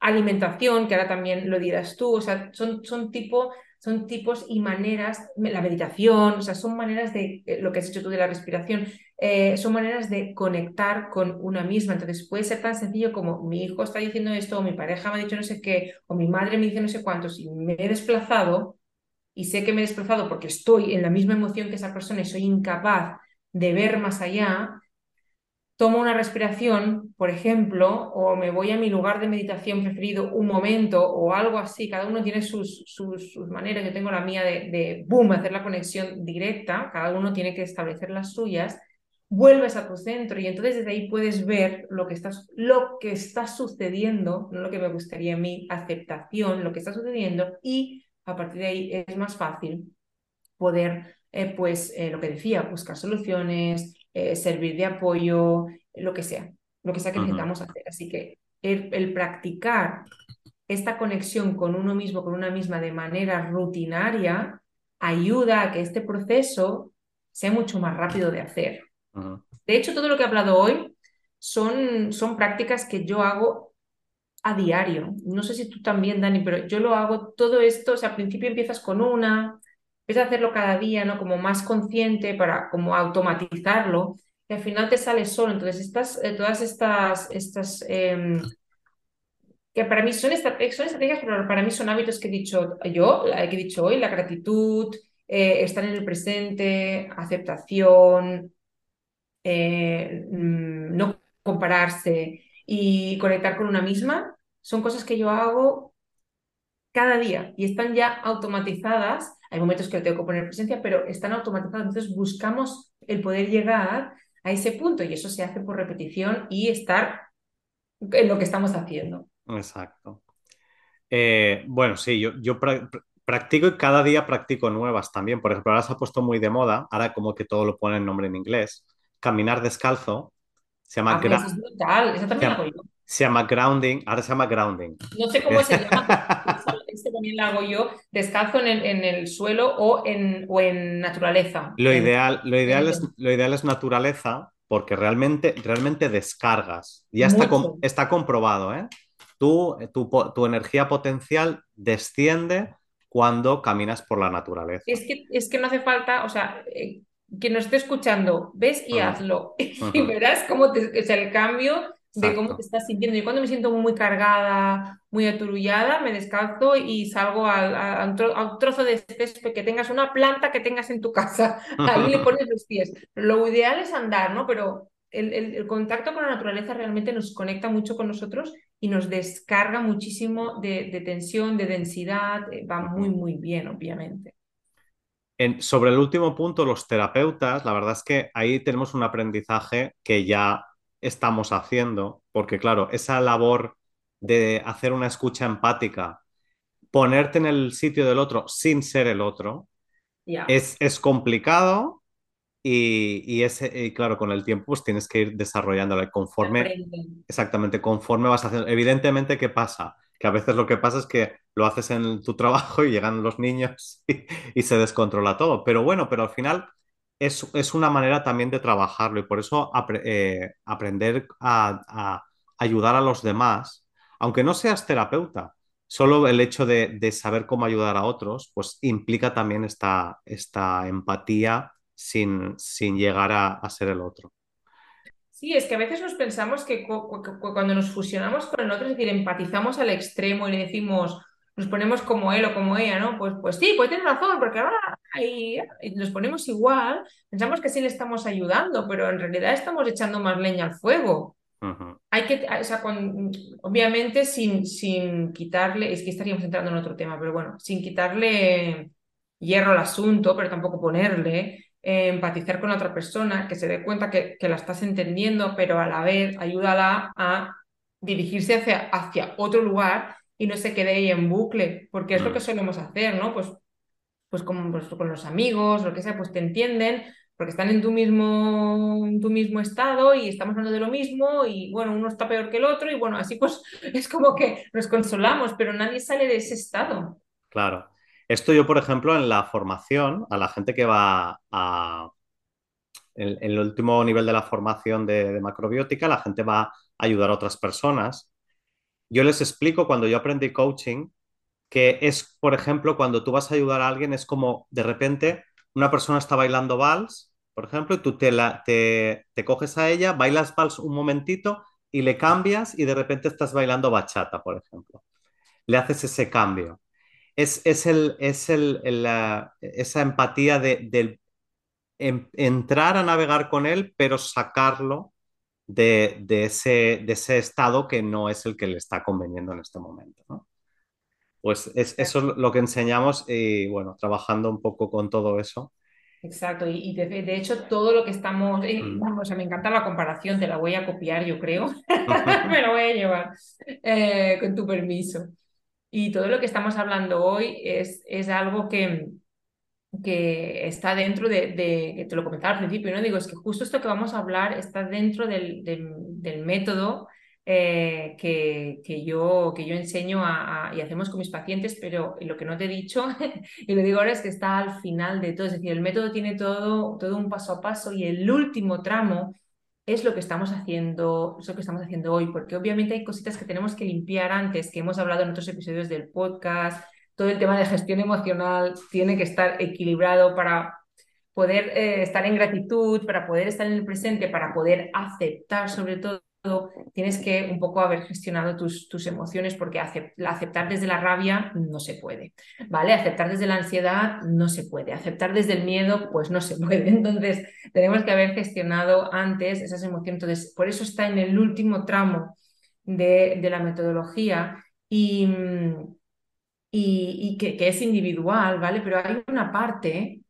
alimentación, que ahora también lo dirás tú, o sea, son, son, tipo, son tipos y maneras, la meditación, o sea, son maneras de, eh, lo que has dicho tú de la respiración, son maneras de conectar con una misma. Entonces puede ser tan sencillo como mi hijo está diciendo esto, o mi pareja me ha dicho no sé qué, o mi madre me dice no sé cuántos, y me he desplazado, y sé que me he desplazado porque estoy en la misma emoción que esa persona y soy incapaz de ver más allá, tomo una respiración, por ejemplo, o me voy a mi lugar de meditación preferido un momento o algo así, cada uno tiene sus, sus, maneras, yo tengo la mía de, boom, hacer la conexión directa, cada uno tiene que establecer las suyas, vuelves a tu centro y entonces desde ahí puedes ver lo que, está, lo que está sucediendo, lo que me gustaría a mí, aceptación, lo que está sucediendo y a partir de ahí es más fácil poder, eh, pues, eh, lo que decía, buscar soluciones, eh, servir de apoyo, lo que sea, lo que sea que necesitamos hacer. Así que el, practicar esta conexión con uno mismo, con una misma de manera rutinaria, ayuda a que este proceso sea mucho más rápido de hacer. De hecho, todo lo que he hablado hoy son, son prácticas que yo hago a diario. No sé si tú también, Dani, pero yo lo hago todo esto, o sea, al principio empiezas con una, empieza a hacerlo cada día, ¿no? Como más consciente para como automatizarlo y al final te sale solo. Entonces, estas, eh, todas estas, estas em, que para mí son, estrategias, pero para mí son hábitos que he dicho yo, que he dicho hoy, la gratitud, eh, estar en el presente, aceptación, eh, mm, no compararse y conectar con una misma, son cosas que yo hago cada día y están ya automatizadas hay momentos que tengo que poner presencia, pero están automatizados. Entonces buscamos el poder llegar a ese punto y eso se hace por repetición y estar en lo que estamos haciendo. Exacto. Eh, bueno, sí, yo, yo practico y cada día practico nuevas también. Por ejemplo, ahora se ha puesto muy de moda, ahora como que todo lo pone en nombre en inglés, caminar descalzo. Se llama... Es brutal, eso también lo yo se llama grounding, ahora se llama grounding. No sé cómo se *laughs* llama, este también lo hago yo, descalzo en el, en el suelo o en, o en naturaleza. Lo ideal, lo, ideal es, lo ideal es naturaleza porque realmente, realmente descargas. Ya está, está comprobado, ¿eh? Tú, tu, tu, energía potencial desciende cuando caminas por la naturaleza. Es que, es que no hace falta, o sea, eh, que nos esté escuchando, ves y hazlo. *laughs* y verás cómo te, o sea, el cambio de cómo te estás sintiendo. Yo cuando me siento muy cargada, muy aturullada, me descalzo y salgo a, un trozo de césped que tengas, una planta que tengas en tu casa. *laughs* Ahí le pones los pies. Lo ideal es andar, ¿no? Pero el, el, contacto con la naturaleza realmente nos conecta mucho con nosotros y nos descarga muchísimo de, de tensión, de densidad. Eh, va muy, muy bien, obviamente. En, sobre el último punto, los terapeutas, la verdad es que ahí tenemos un aprendizaje que ya estamos haciendo, porque claro, esa labor de hacer una escucha empática, ponerte en el sitio del otro sin ser el otro, es, es, complicado y, y, ese, claro, con el tiempo pues tienes que ir desarrollándolo conforme, exactamente, conforme vas haciendo. Evidentemente, ¿qué pasa? Que a veces lo que pasa es que lo haces en tu trabajo y llegan los niños *laughs* y, se descontrola todo. Pero bueno, pero al final es, una manera también de trabajarlo y por eso eh, aprender a, ayudar a los demás aunque no seas terapeuta, solo el hecho de, saber cómo ayudar a otros, pues implica también esta, esta empatía sin, sin llegar a, ser el otro. Sí, es que a veces nos pensamos que cuando nos fusionamos con el otro, es decir, empatizamos al extremo y le decimos, nos ponemos como él o como ella, ¿no? Pues, pues sí, pues tienes razón, porque ahora y, nos ponemos igual, pensamos que sí le estamos ayudando, pero en realidad estamos echando más leña al fuego. Hay que, o sea, obviamente sin, sin quitarle, es que estaríamos entrando en otro tema, pero bueno, sin quitarle hierro al asunto, pero tampoco ponerle, eh, empatizar con la otra persona, que se dé cuenta que, que, la estás entendiendo, pero a la vez ayúdala a dirigirse hacia, hacia otro lugar y no se quede ahí en bucle, porque es lo que mm. solemos hacer, ¿no? Pues, pues, como, pues con los amigos, lo que sea, pues te entienden, porque están en tu mismo, en tu mismo estado y estamos hablando de lo mismo y bueno, uno está peor que el otro y bueno, así pues *laughs* es como que nos consolamos, pero nadie sale de ese estado. Claro. Esto yo, por ejemplo, en la formación, a la gente que va a... En, el último nivel de la formación de, macrobiótica, la gente va a ayudar a otras personas yo les explico cuando yo aprendí coaching que es, por ejemplo, cuando tú vas a ayudar a alguien, es como de repente una persona está bailando vals, por ejemplo, y tú te, la, te, coges a ella, bailas vals un momentito y le cambias y de repente estás bailando bachata, por ejemplo. Le haces ese cambio. Es, el, es el, esa empatía de, entrar a navegar con él, pero sacarlo de, ese, de ese estado que no es el que le está conveniendo en este momento. ¿no? Pues es, eso es lo que enseñamos y bueno, trabajando un poco con todo eso. Exacto, y, de, hecho todo lo que estamos, eh, mm. me encanta la comparación, te la voy a copiar yo creo, *laughs* me lo voy a llevar eh, con tu permiso. Y todo lo que estamos hablando hoy es, es algo que, que está dentro de, que te lo comentaba al principio, ¿no? Digo, es que justo esto que vamos a hablar está dentro del, del, método eh, que, que, yo, que yo enseño a, y hacemos con mis pacientes, pero lo que no te he dicho, *laughs* y lo digo ahora, es que está al final de todo, es decir, el método tiene todo, todo un paso a paso y el último tramo es lo que estamos haciendo, es lo que estamos haciendo hoy, porque obviamente hay cositas que tenemos que limpiar antes, que hemos hablado en otros episodios del podcast, todo el tema de gestión emocional tiene que estar equilibrado para poder eh, estar en gratitud, para poder estar en el presente, para poder aceptar sobre todo. Tienes que un poco haber gestionado tus, tus emociones porque aceptar desde la rabia no se puede, ¿vale? Aceptar desde la ansiedad no se puede, aceptar desde el miedo pues no se puede. *laughs* Entonces tenemos que haber gestionado antes esas emociones. Entonces por eso está en el último tramo de, de la metodología y, y, que, es individual, ¿vale? Pero hay una parte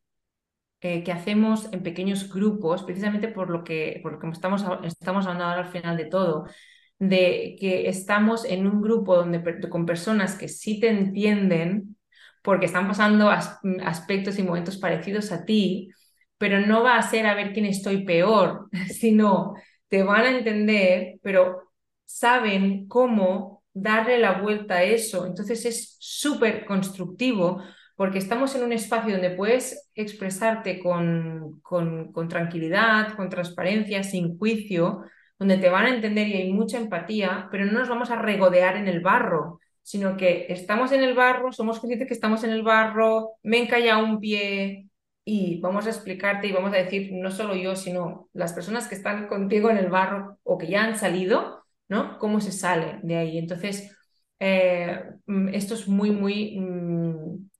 eh, que hacemos en pequeños grupos, precisamente por lo que, por lo que estamos, estamos hablando ahora al final de todo, de que estamos en un grupo donde, con personas que sí te entienden, porque están pasando aspectos y momentos parecidos a ti, pero no va a ser a ver quién estoy peor, *laughs* sino te van a entender, pero saben cómo darle la vuelta a eso. Entonces es súper constructivo porque estamos en un espacio donde puedes expresarte con, con, tranquilidad, con transparencia, sin juicio, donde te van a entender y hay mucha empatía, pero no nos vamos a regodear en el barro, sino que estamos en el barro, somos conscientes que estamos en el barro, me encalla un pie y vamos a explicarte y vamos a decir, no solo yo, sino las personas que están contigo en el barro o que ya han salido, ¿no? ¿Cómo se sale de ahí? Entonces, eh, mm, esto es muy, muy, mm,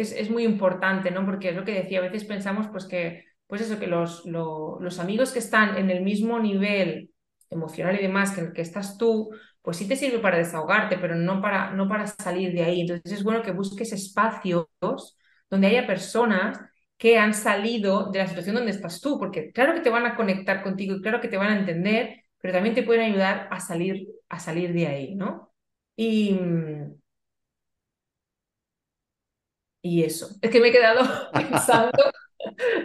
es, muy importante, ¿no? Porque es lo que decía, a veces pensamos pues que, pues eso, que los, los amigos que están en el mismo nivel emocional y demás que el que estás tú, pues sí te sirve para desahogarte, pero no para, no para salir de ahí. Entonces es bueno que busques espacios donde haya personas que han salido de la situación donde estás tú, porque claro que te van a conectar contigo y claro que te van a entender, pero también te pueden ayudar a salir, a salir de ahí, ¿no? Y, y eso, es que me he quedado *laughs* pensando,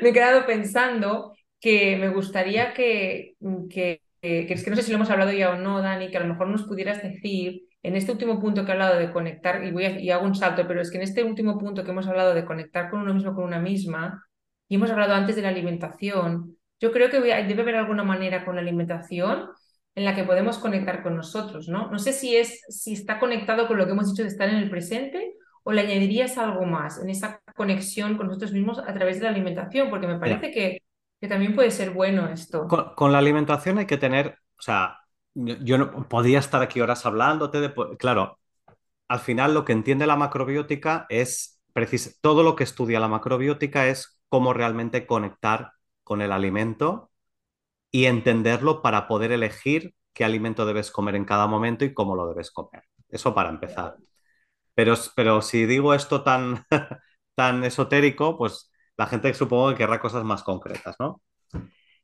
me he quedado pensando que me gustaría que, que, que, es que no sé si lo hemos hablado ya o no, Dani, que a lo mejor nos pudieras decir en este último punto que he hablado de conectar, y, voy y hago un salto, pero es que en este último punto que hemos hablado de conectar con uno mismo, con una misma, y hemos hablado antes de la alimentación, yo creo que debe haber alguna manera con la alimentación en la que podemos conectar con nosotros, ¿no? No sé si, es, si está conectado con lo que hemos dicho de estar en el presente o le añadirías algo más en esa conexión con nosotros mismos a través de la alimentación, porque me parece que, que, también puede ser bueno esto. Con, la alimentación hay que tener, o sea, yo no podría estar aquí horas hablándote de, claro, al final lo que entiende la macrobiótica es todo lo que estudia la macrobiótica es cómo realmente conectar con el alimento y entenderlo para poder elegir qué alimento debes comer en cada momento y cómo lo debes comer. Eso para empezar. Pero, pero si digo esto tan, *laughs* tan esotérico, pues la gente supongo que querrá cosas más concretas, ¿no?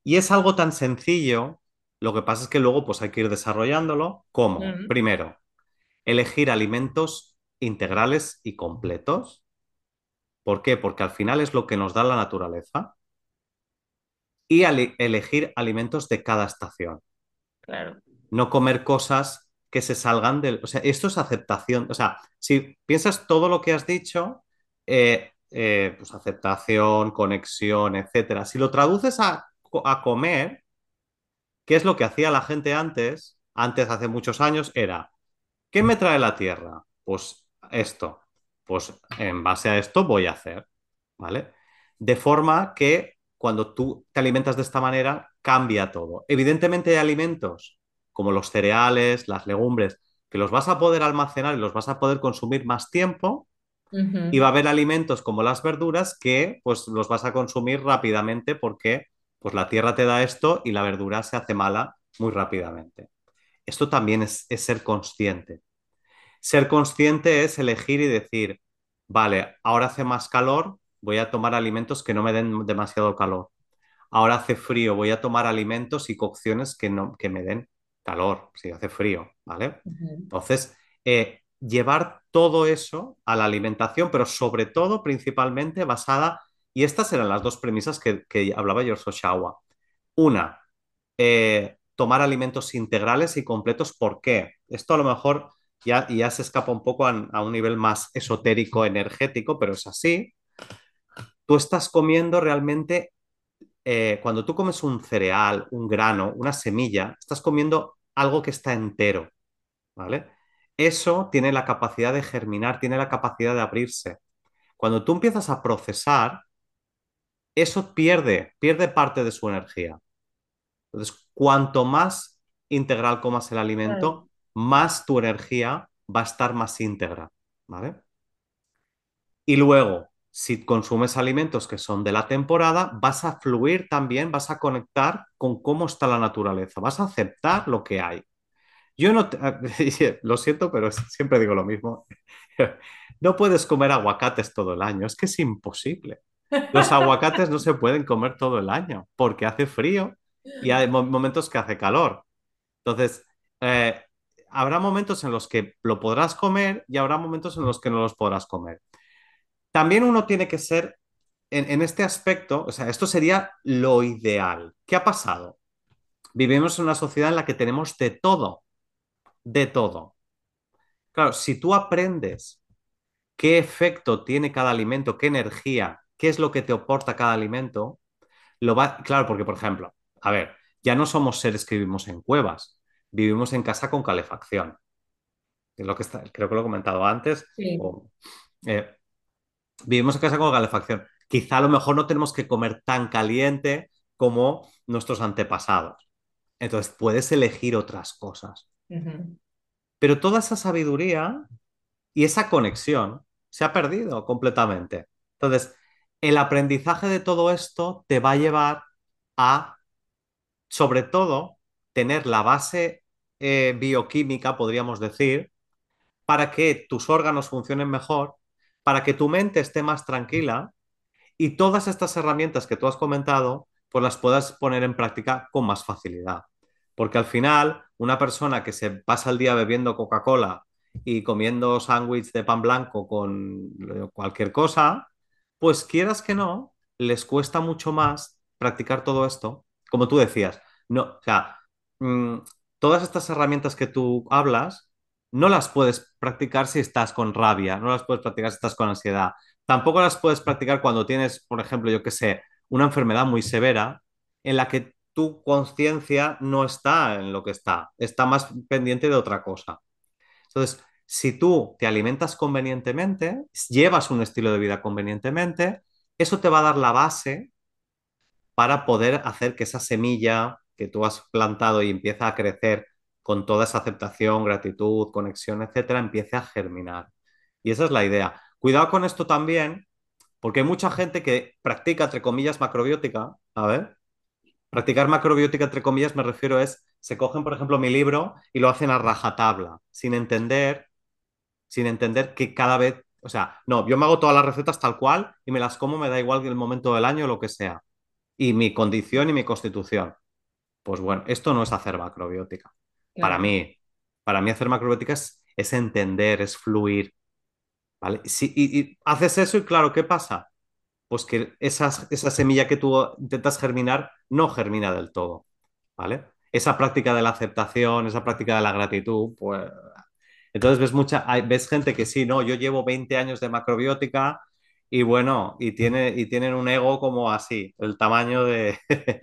Y es algo tan sencillo, lo que pasa es que luego pues hay que ir desarrollándolo. ¿Cómo? Primero, elegir alimentos integrales y completos ¿Por qué? Porque al final es lo que nos da la naturaleza. Y elegir alimentos de cada estación. Claro. No comer cosas que se salgan del... O sea, esto es aceptación. O sea, si piensas todo lo que has dicho, eh, eh, pues aceptación, conexión, etcétera. Si lo traduces a, a comer, ¿qué es lo que hacía la gente antes? Antes, hace muchos años, era, ¿qué me trae la tierra? Pues esto pues en base a esto voy a hacer, ¿vale? De forma que cuando tú te alimentas de esta manera, cambia todo. Evidentemente hay alimentos como los cereales, las legumbres, que los vas a poder almacenar y los vas a poder consumir más tiempo. Y va a haber alimentos como las verduras que pues los vas a consumir rápidamente porque pues la tierra te da esto y la verdura se hace mala muy rápidamente. Esto también es ser consciente. Ser consciente es elegir y decir, vale, ahora hace más calor, voy a tomar alimentos que no me den demasiado calor. Ahora hace frío, voy a tomar alimentos y cocciones que, no, que me den calor, si hace frío, ¿vale? Entonces, eh, llevar todo eso a la alimentación, pero sobre todo, principalmente basada, y estas eran las dos premisas que, hablaba George Oshawa. Una, eh, tomar alimentos integrales y completos. ¿Por qué? Esto a lo mejor ya, ya se escapa un poco a, un nivel más esotérico, energético, pero es así. Tú estás comiendo realmente, eh, cuando tú comes un cereal, un grano, una semilla, estás comiendo algo que está entero, ¿vale? Eso tiene la capacidad de germinar, tiene la capacidad de abrirse. Cuando tú empiezas a procesar, eso pierde, pierde parte de su energía. Entonces, cuanto más integral comas el alimento, más tu energía va a estar más íntegra, ¿vale? Y luego, si consumes alimentos que son de la temporada, vas a fluir también, vas a conectar con cómo está la naturaleza, vas a aceptar lo que hay. Yo no, *laughs* lo siento, pero *laughs* siempre digo lo mismo. *laughs* No puedes comer aguacates todo el año, es que es imposible. Los aguacates no se pueden comer todo el año porque hace frío y hay momentos que hace calor. Entonces, eh, habrá momentos en los que lo podrás comer y habrá momentos en los que no los podrás comer. También uno tiene que ser, en, este aspecto, o sea, esto sería lo ideal. ¿Qué ha pasado? Vivimos en una sociedad en la que tenemos de todo, de todo. Claro, si tú aprendes qué efecto tiene cada alimento, qué energía, qué es lo que te aporta cada alimento, lo va, claro, porque por ejemplo, a ver, ya no somos seres que vivimos en cuevas, vivimos en casa con calefacción. lo que está, creo que lo he comentado antes. Eh, vivimos en casa con calefacción. Quizá a lo mejor no tenemos que comer tan caliente como nuestros antepasados. Entonces puedes elegir otras cosas. Pero toda esa sabiduría y esa conexión se ha perdido completamente. Entonces, el aprendizaje de todo esto te va a llevar a, sobre todo, tener la base eh, bioquímica, podríamos decir, para que tus órganos funcionen mejor, para que tu mente esté más tranquila y todas estas herramientas que tú has comentado, pues las puedas poner en práctica con más facilidad. Porque al final, una persona que se pasa el día bebiendo Coca-Cola y comiendo sándwich de pan blanco con cualquier cosa, pues quieras que no, les cuesta mucho más practicar todo esto. Como tú decías, no, o sea, Mm, todas estas herramientas que tú hablas, no las puedes practicar si estás con rabia, no las puedes practicar si estás con ansiedad. Tampoco las puedes practicar cuando tienes, por ejemplo, yo que sé, una enfermedad muy severa en la que tu conciencia no está en lo que está, está más pendiente de otra cosa. Entonces, si tú te alimentas convenientemente, llevas un estilo de vida convenientemente, eso te va a dar la base para poder hacer que esa semilla que tú has plantado y empieza a crecer con toda esa aceptación, gratitud, conexión, etcétera, empiece a germinar. Y esa es la idea. Cuidado con esto también, porque hay mucha gente que practica, entre comillas, macrobiótica. A ver, practicar macrobiótica, entre comillas, me refiero es, se cogen, por ejemplo, mi libro y lo hacen a rajatabla, sin entender, sin entender que cada vez, o sea, no, yo me hago todas las recetas tal cual y me las como, me da igual el momento del año o lo que sea. Y mi condición y mi constitución. Pues bueno, esto no es hacer macrobiótica. Para mí, para mí hacer macrobiótica es, es entender, es fluir, ¿Vale? y, haces eso y claro, ¿qué pasa? Pues que esa, esa semilla que tú intentas germinar no germina del todo, ¿vale? Esa práctica de la aceptación, esa práctica de la gratitud, pues... Entonces ves mucha, ves gente que sí, no, yo llevo 20 años de macrobiótica y bueno, y, tiene, y tienen un ego como así, el tamaño de... *laughs*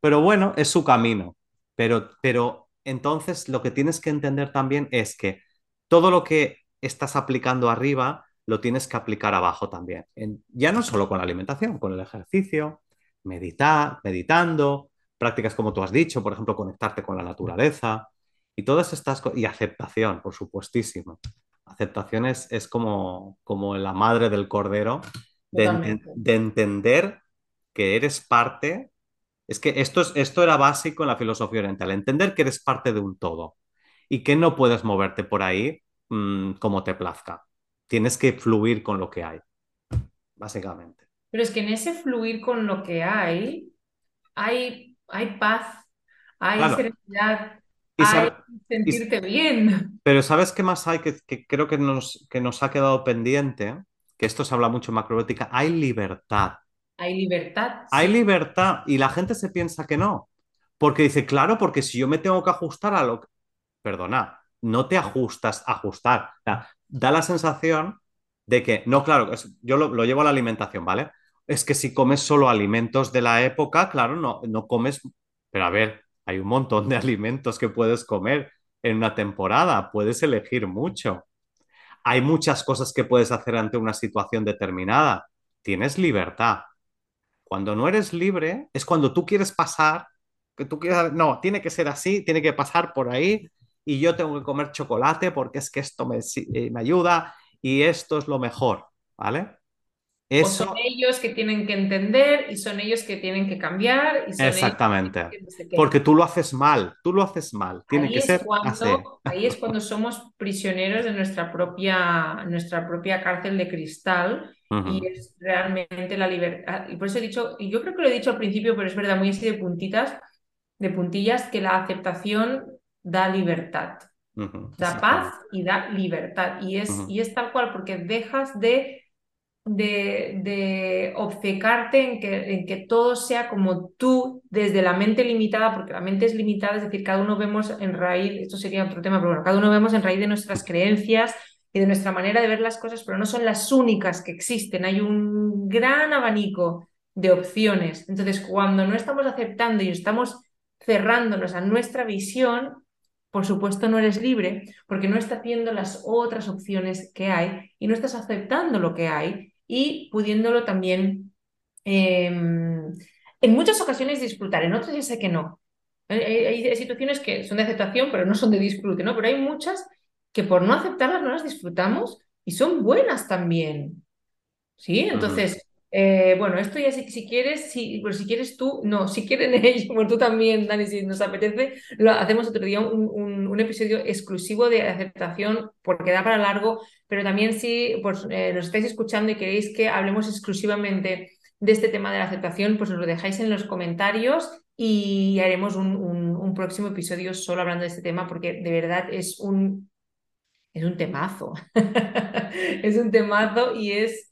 pero bueno, es su camino. Pero, pero entonces lo que tienes que entender también es que todo lo que estás aplicando arriba, lo tienes que aplicar abajo también. ya no solo con la alimentación, con el ejercicio, meditar, meditando, prácticas como tú has dicho, por ejemplo, conectarte con la naturaleza y todas estas cosas. Y aceptación, por supuestísimo. Aceptación es, como, como la madre del cordero, de, de, entender que eres parte. Es que esto, es, esto era básico en la filosofía oriental, entender que eres parte de un todo y que no puedes moverte por ahí Mm, como te plazca. Tienes que fluir con lo que hay, básicamente. Pero es que en ese fluir con lo que hay, hay, hay paz, hay serenidad, hay sentirte bien. Pero ¿sabes qué más hay que, creo que nos, que nos ha quedado pendiente? Que esto se habla mucho en macrobiótica. Hay libertad. Hay libertad. Hay libertad y la gente se piensa que no. Porque dice, claro, porque si yo me tengo que ajustar a lo que... Perdona, no te ajustas a ajustar. da la sensación de que, no, claro, yo lo, llevo a la alimentación, ¿vale? Es que si comes solo alimentos de la época, claro, no, no comes, pero a ver, hay un montón de *laughs* alimentos que puedes comer en una temporada, puedes elegir mucho. Hay muchas cosas que puedes hacer ante una situación determinada. Tienes libertad. Cuando no eres libre es cuando tú quieres pasar, que tú quieres, no, tiene que ser así, tiene que pasar por ahí, y yo tengo que comer chocolate porque es que esto me, eh, me ayuda y esto es lo mejor, ¿vale? Eso... son ellos que tienen que entender y son ellos que tienen que cambiar. Exactamente. Porque tú lo haces mal, tú lo haces mal. Tiene que ser cuando, Ahí es cuando somos prisioneros de nuestra propia, nuestra propia cárcel de cristal y es realmente la libertad. Y por eso he dicho, y yo creo que lo he dicho al principio, pero es verdad, muy así de puntitas, de puntillas, que la aceptación da libertad. da paz y da libertad. Y es, y es tal cual, porque dejas de, de, de obcecarte en que, en que todo sea como tú, desde la mente limitada, porque la mente es limitada, es decir, cada uno vemos en raíz, esto sería otro tema, pero bueno, cada uno vemos en raíz de nuestras creencias y de nuestra manera de ver las cosas, pero no son las únicas que existen. Hay un gran abanico de opciones. Entonces, cuando no estamos aceptando y estamos cerrándonos a nuestra visión, por supuesto no eres libre porque no estás viendo las otras opciones que hay y no estás aceptando lo que hay y pudiéndolo también em, en muchas ocasiones disfrutar, en otras ya sé que no. Hay, situaciones que son de aceptación pero no son de disfrute, ¿no? Pero hay muchas que por no aceptarlas no las disfrutamos y son buenas también. ¿Sí? Entonces, eh, bueno, esto ya si, si quieres, si, pues si quieres tú, no, si quieren ellos, *laughs* como tú también, Dani, si nos apetece, lo hacemos otro día un, un, episodio exclusivo de aceptación porque da para largo, pero también si pues, eh, nos estáis escuchando y queréis que hablemos exclusivamente de este tema de la aceptación, pues nos lo dejáis en los comentarios y haremos un, un próximo episodio solo hablando de este tema porque de verdad es un, es un temazo, *laughs* es un temazo y es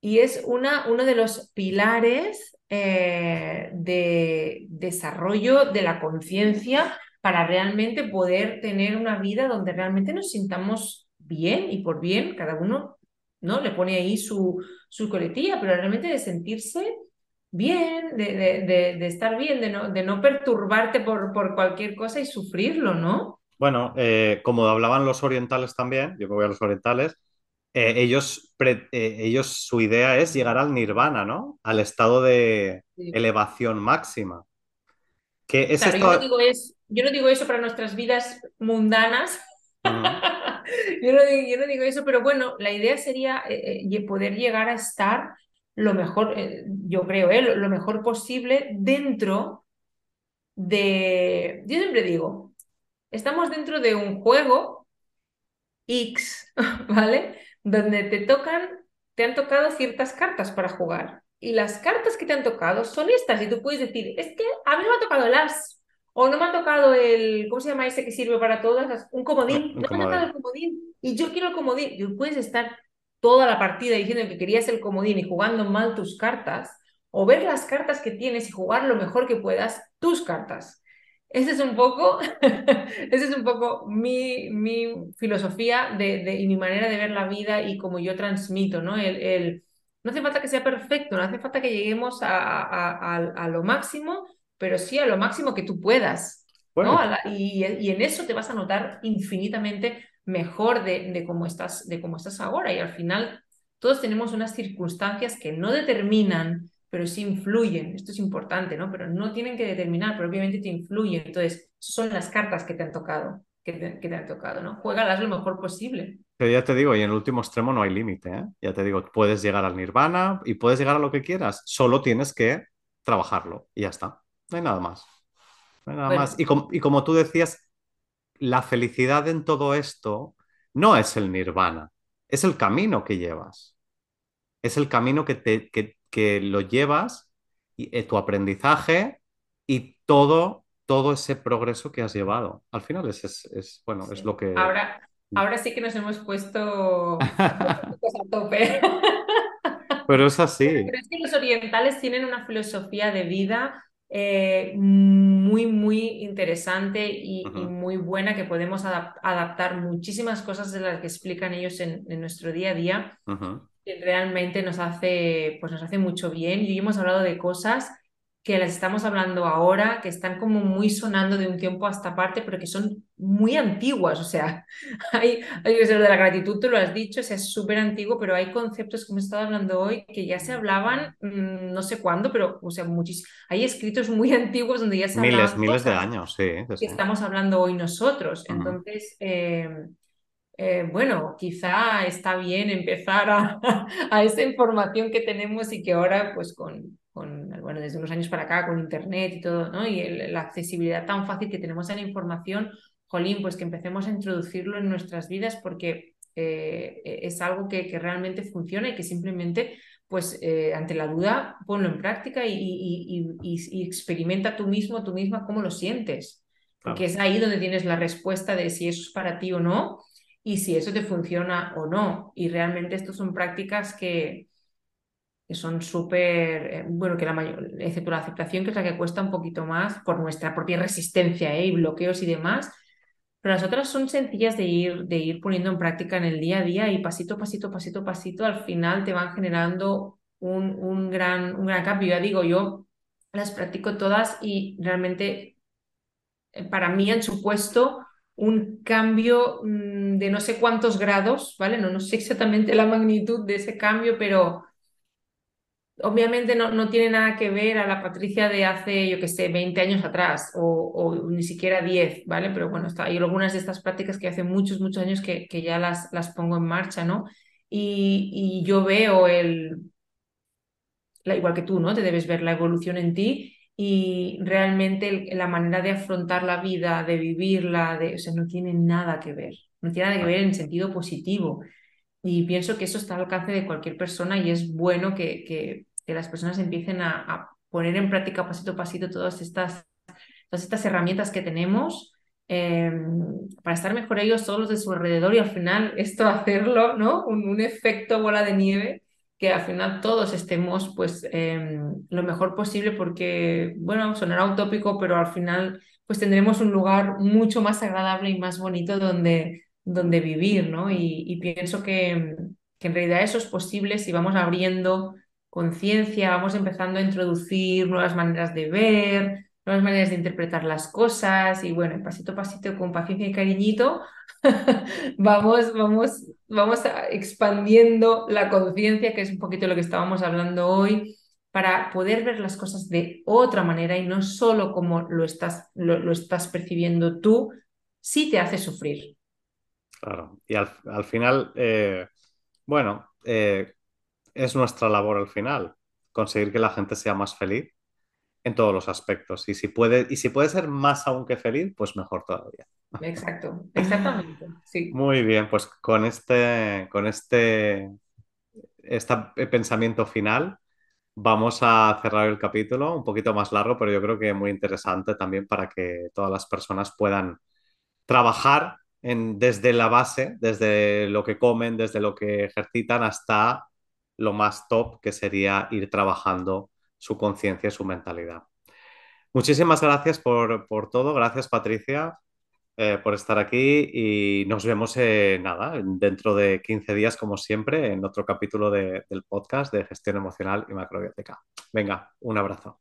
y es una, uno de los pilares eh, de desarrollo de la conciencia para realmente poder tener una vida donde realmente nos sintamos bien y por bien, cada uno ¿no? le pone ahí su, su coletilla, pero realmente de sentirse bien, de, estar bien, de no, de no perturbarte por, por cualquier cosa y sufrirlo, ¿no? Bueno, eh, como hablaban los orientales también, yo me voy a los orientales, eh, ellos, eh, ellos, su idea es llegar al nirvana, ¿no? Al estado de elevación máxima. Que es yo, no digo yo no digo eso para nuestras vidas mundanas. *laughs* yo, no digo, eso, pero bueno, la idea sería poder llegar a estar lo mejor, yo creo, lo mejor posible dentro de, yo siempre digo, estamos dentro de un juego X, *laughs* ¿vale? Donde te tocan, te han tocado ciertas cartas para jugar. Y las cartas que te han tocado son estas. Y tú puedes decir, es que a mí me ha tocado el as. O no me ha tocado el, ¿cómo se llama ese que sirve para todas? Un comodín. no me ha tocado el comodín. Y yo quiero el comodín. Y puedes estar toda la partida diciendo que querías el comodín y jugando mal tus cartas. O ver las cartas que tienes y jugar lo mejor que puedas tus cartas. Ese es un poco, *laughs* ese es un poco mi, mi filosofía de, y mi manera de ver la vida y como yo transmito, ¿no? El, el, no hace falta que sea perfecto, no hace falta que lleguemos a, a, lo máximo, pero sí a lo máximo que tú puedas. ¿no? y, y, en eso te vas a notar infinitamente mejor de, de, cómo estás, de cómo estás ahora. Y al final todos tenemos unas circunstancias que no determinan pero sí influyen. Esto es importante, ¿no? Pero no tienen que determinar, pero obviamente te influyen. Entonces, son las cartas que te han tocado, que te, han tocado, ¿no? Juégalas lo mejor posible. Pero ya te digo, y en el último extremo no hay límite, ¿eh? Ya te digo, puedes llegar al nirvana y puedes llegar a lo que quieras, solo tienes que trabajarlo y ya está. No hay nada más. No hay nada más. Y, y como tú decías, la felicidad en todo esto no es el nirvana, es el camino que llevas. Es el camino que, te, que, que lo llevas, y, eh, tu aprendizaje y todo, todo ese progreso que has llevado. Al final es, es, bueno, es lo que... Ahora, mm. ahora sí que nos hemos puesto *laughs* a tope. *laughs* Pero es así. Pero es que los orientales tienen una filosofía de vida eh, muy, muy interesante y, muy buena que podemos adaptar muchísimas cosas de las que explican ellos en, nuestro día a día realmente nos hace, pues nos hace mucho bien. Y hoy hemos hablado de cosas que las estamos hablando ahora, que están como muy sonando de un tiempo a esta parte, pero que son muy antiguas. O sea, *laughs* hay, hay que ser de la gratitud, tú lo has dicho, es súper antiguo, pero hay conceptos que hemos estado hablando hoy que ya se hablaban mm, no sé cuándo, pero, o sea, muchísimos. Hay escritos muy *laughs* antiguos donde ya se Miles, miles de años, sí. Que estamos hablando hoy nosotros. Entonces, eh, eh, bueno, quizá está bien empezar a, *laughs* a, esa información que tenemos y que ahora, pues con, con, bueno, desde unos años para acá, con Internet y todo, ¿no? Y la accesibilidad tan fácil que tenemos a la información, jolín, pues que empecemos a introducirlo en nuestras vidas porque eh, e, es algo que, que, realmente funciona y que simplemente, pues eh, ante la duda, ponlo en práctica y, y, y, y, experimenta tú mismo, tú misma, cómo lo sientes. Porque es ahí donde tienes la respuesta de si eso es para ti o no y si eso te funciona o no. Y realmente estas son prácticas que, que son súper, eh, bueno, que la mayor, excepto la aceptación, que es la que cuesta un poquito más por nuestra propia resistencia ¿eh? y bloqueos y demás, pero las otras son sencillas de ir, de ir poniendo en práctica en el día a día y pasito, pasito, pasito, pasito, al final te van generando un, un, gran, un gran cambio. Ya digo, yo las practico todas y realmente eh, para mí han supuesto un cambio mm, de no sé cuántos grados, ¿vale? No, no sé exactamente la magnitud de ese cambio, pero obviamente no, no tiene nada que ver a la Patricia de hace, yo que sé, 20 años atrás o, ni siquiera 10, ¿vale? Pero bueno, está, hay algunas de estas prácticas que hace muchos, muchos años que, que ya las, las pongo en marcha, ¿no? Y, y yo veo el, la, igual que tú, ¿no? Te debes ver la evolución en ti y realmente la manera de afrontar la vida, de vivirla, de, o sea, no tiene nada que ver, no tiene nada que ver en sentido positivo. Y pienso que eso está al alcance de cualquier persona y es bueno que, que, que las personas empiecen a, a, poner en práctica pasito a pasito todas estas, todas estas herramientas que tenemos eh, para estar mejor ellos, todos los de su alrededor y al final esto hacerlo, ¿no? Un, un efecto bola de nieve que al final todos estemos pues em, lo mejor posible porque, bueno, sonará utópico, pero al final pues tendremos un lugar mucho más agradable y más bonito donde, donde vivir, ¿no? Y, pienso que, que, en realidad eso es posible si vamos abriendo conciencia, vamos empezando a introducir nuevas maneras de ver, nuevas maneras de interpretar las cosas y bueno, pasito a pasito, con paciencia y cariñito, *laughs* vamos, vamos, vamos expandiendo la conciencia, que es un poquito lo que estábamos hablando hoy, para poder ver las cosas de otra manera y no solo como lo estás, lo, estás percibiendo tú, sí te hace sufrir. Claro, y al, final, eh, bueno, eh, es nuestra labor al final, conseguir que la gente sea más feliz en todos los aspectos. Y si puede, y si puede ser más aún que feliz, pues mejor todavía. Exacto, exactamente. Sí. Muy bien, pues con este, con este, este pensamiento final vamos a cerrar el capítulo, un poquito más largo, pero yo creo que muy interesante también para que todas las personas puedan trabajar en, desde la base, desde lo que comen, desde lo que ejercitan, hasta lo más top, que sería ir trabajando su conciencia y su mentalidad. Muchísimas gracias por, todo. Gracias, Patricia, eh, por estar aquí y nos vemos nada, dentro de 15 días, como siempre, en otro capítulo del podcast de gestión emocional y macrobiótica. Venga, un abrazo.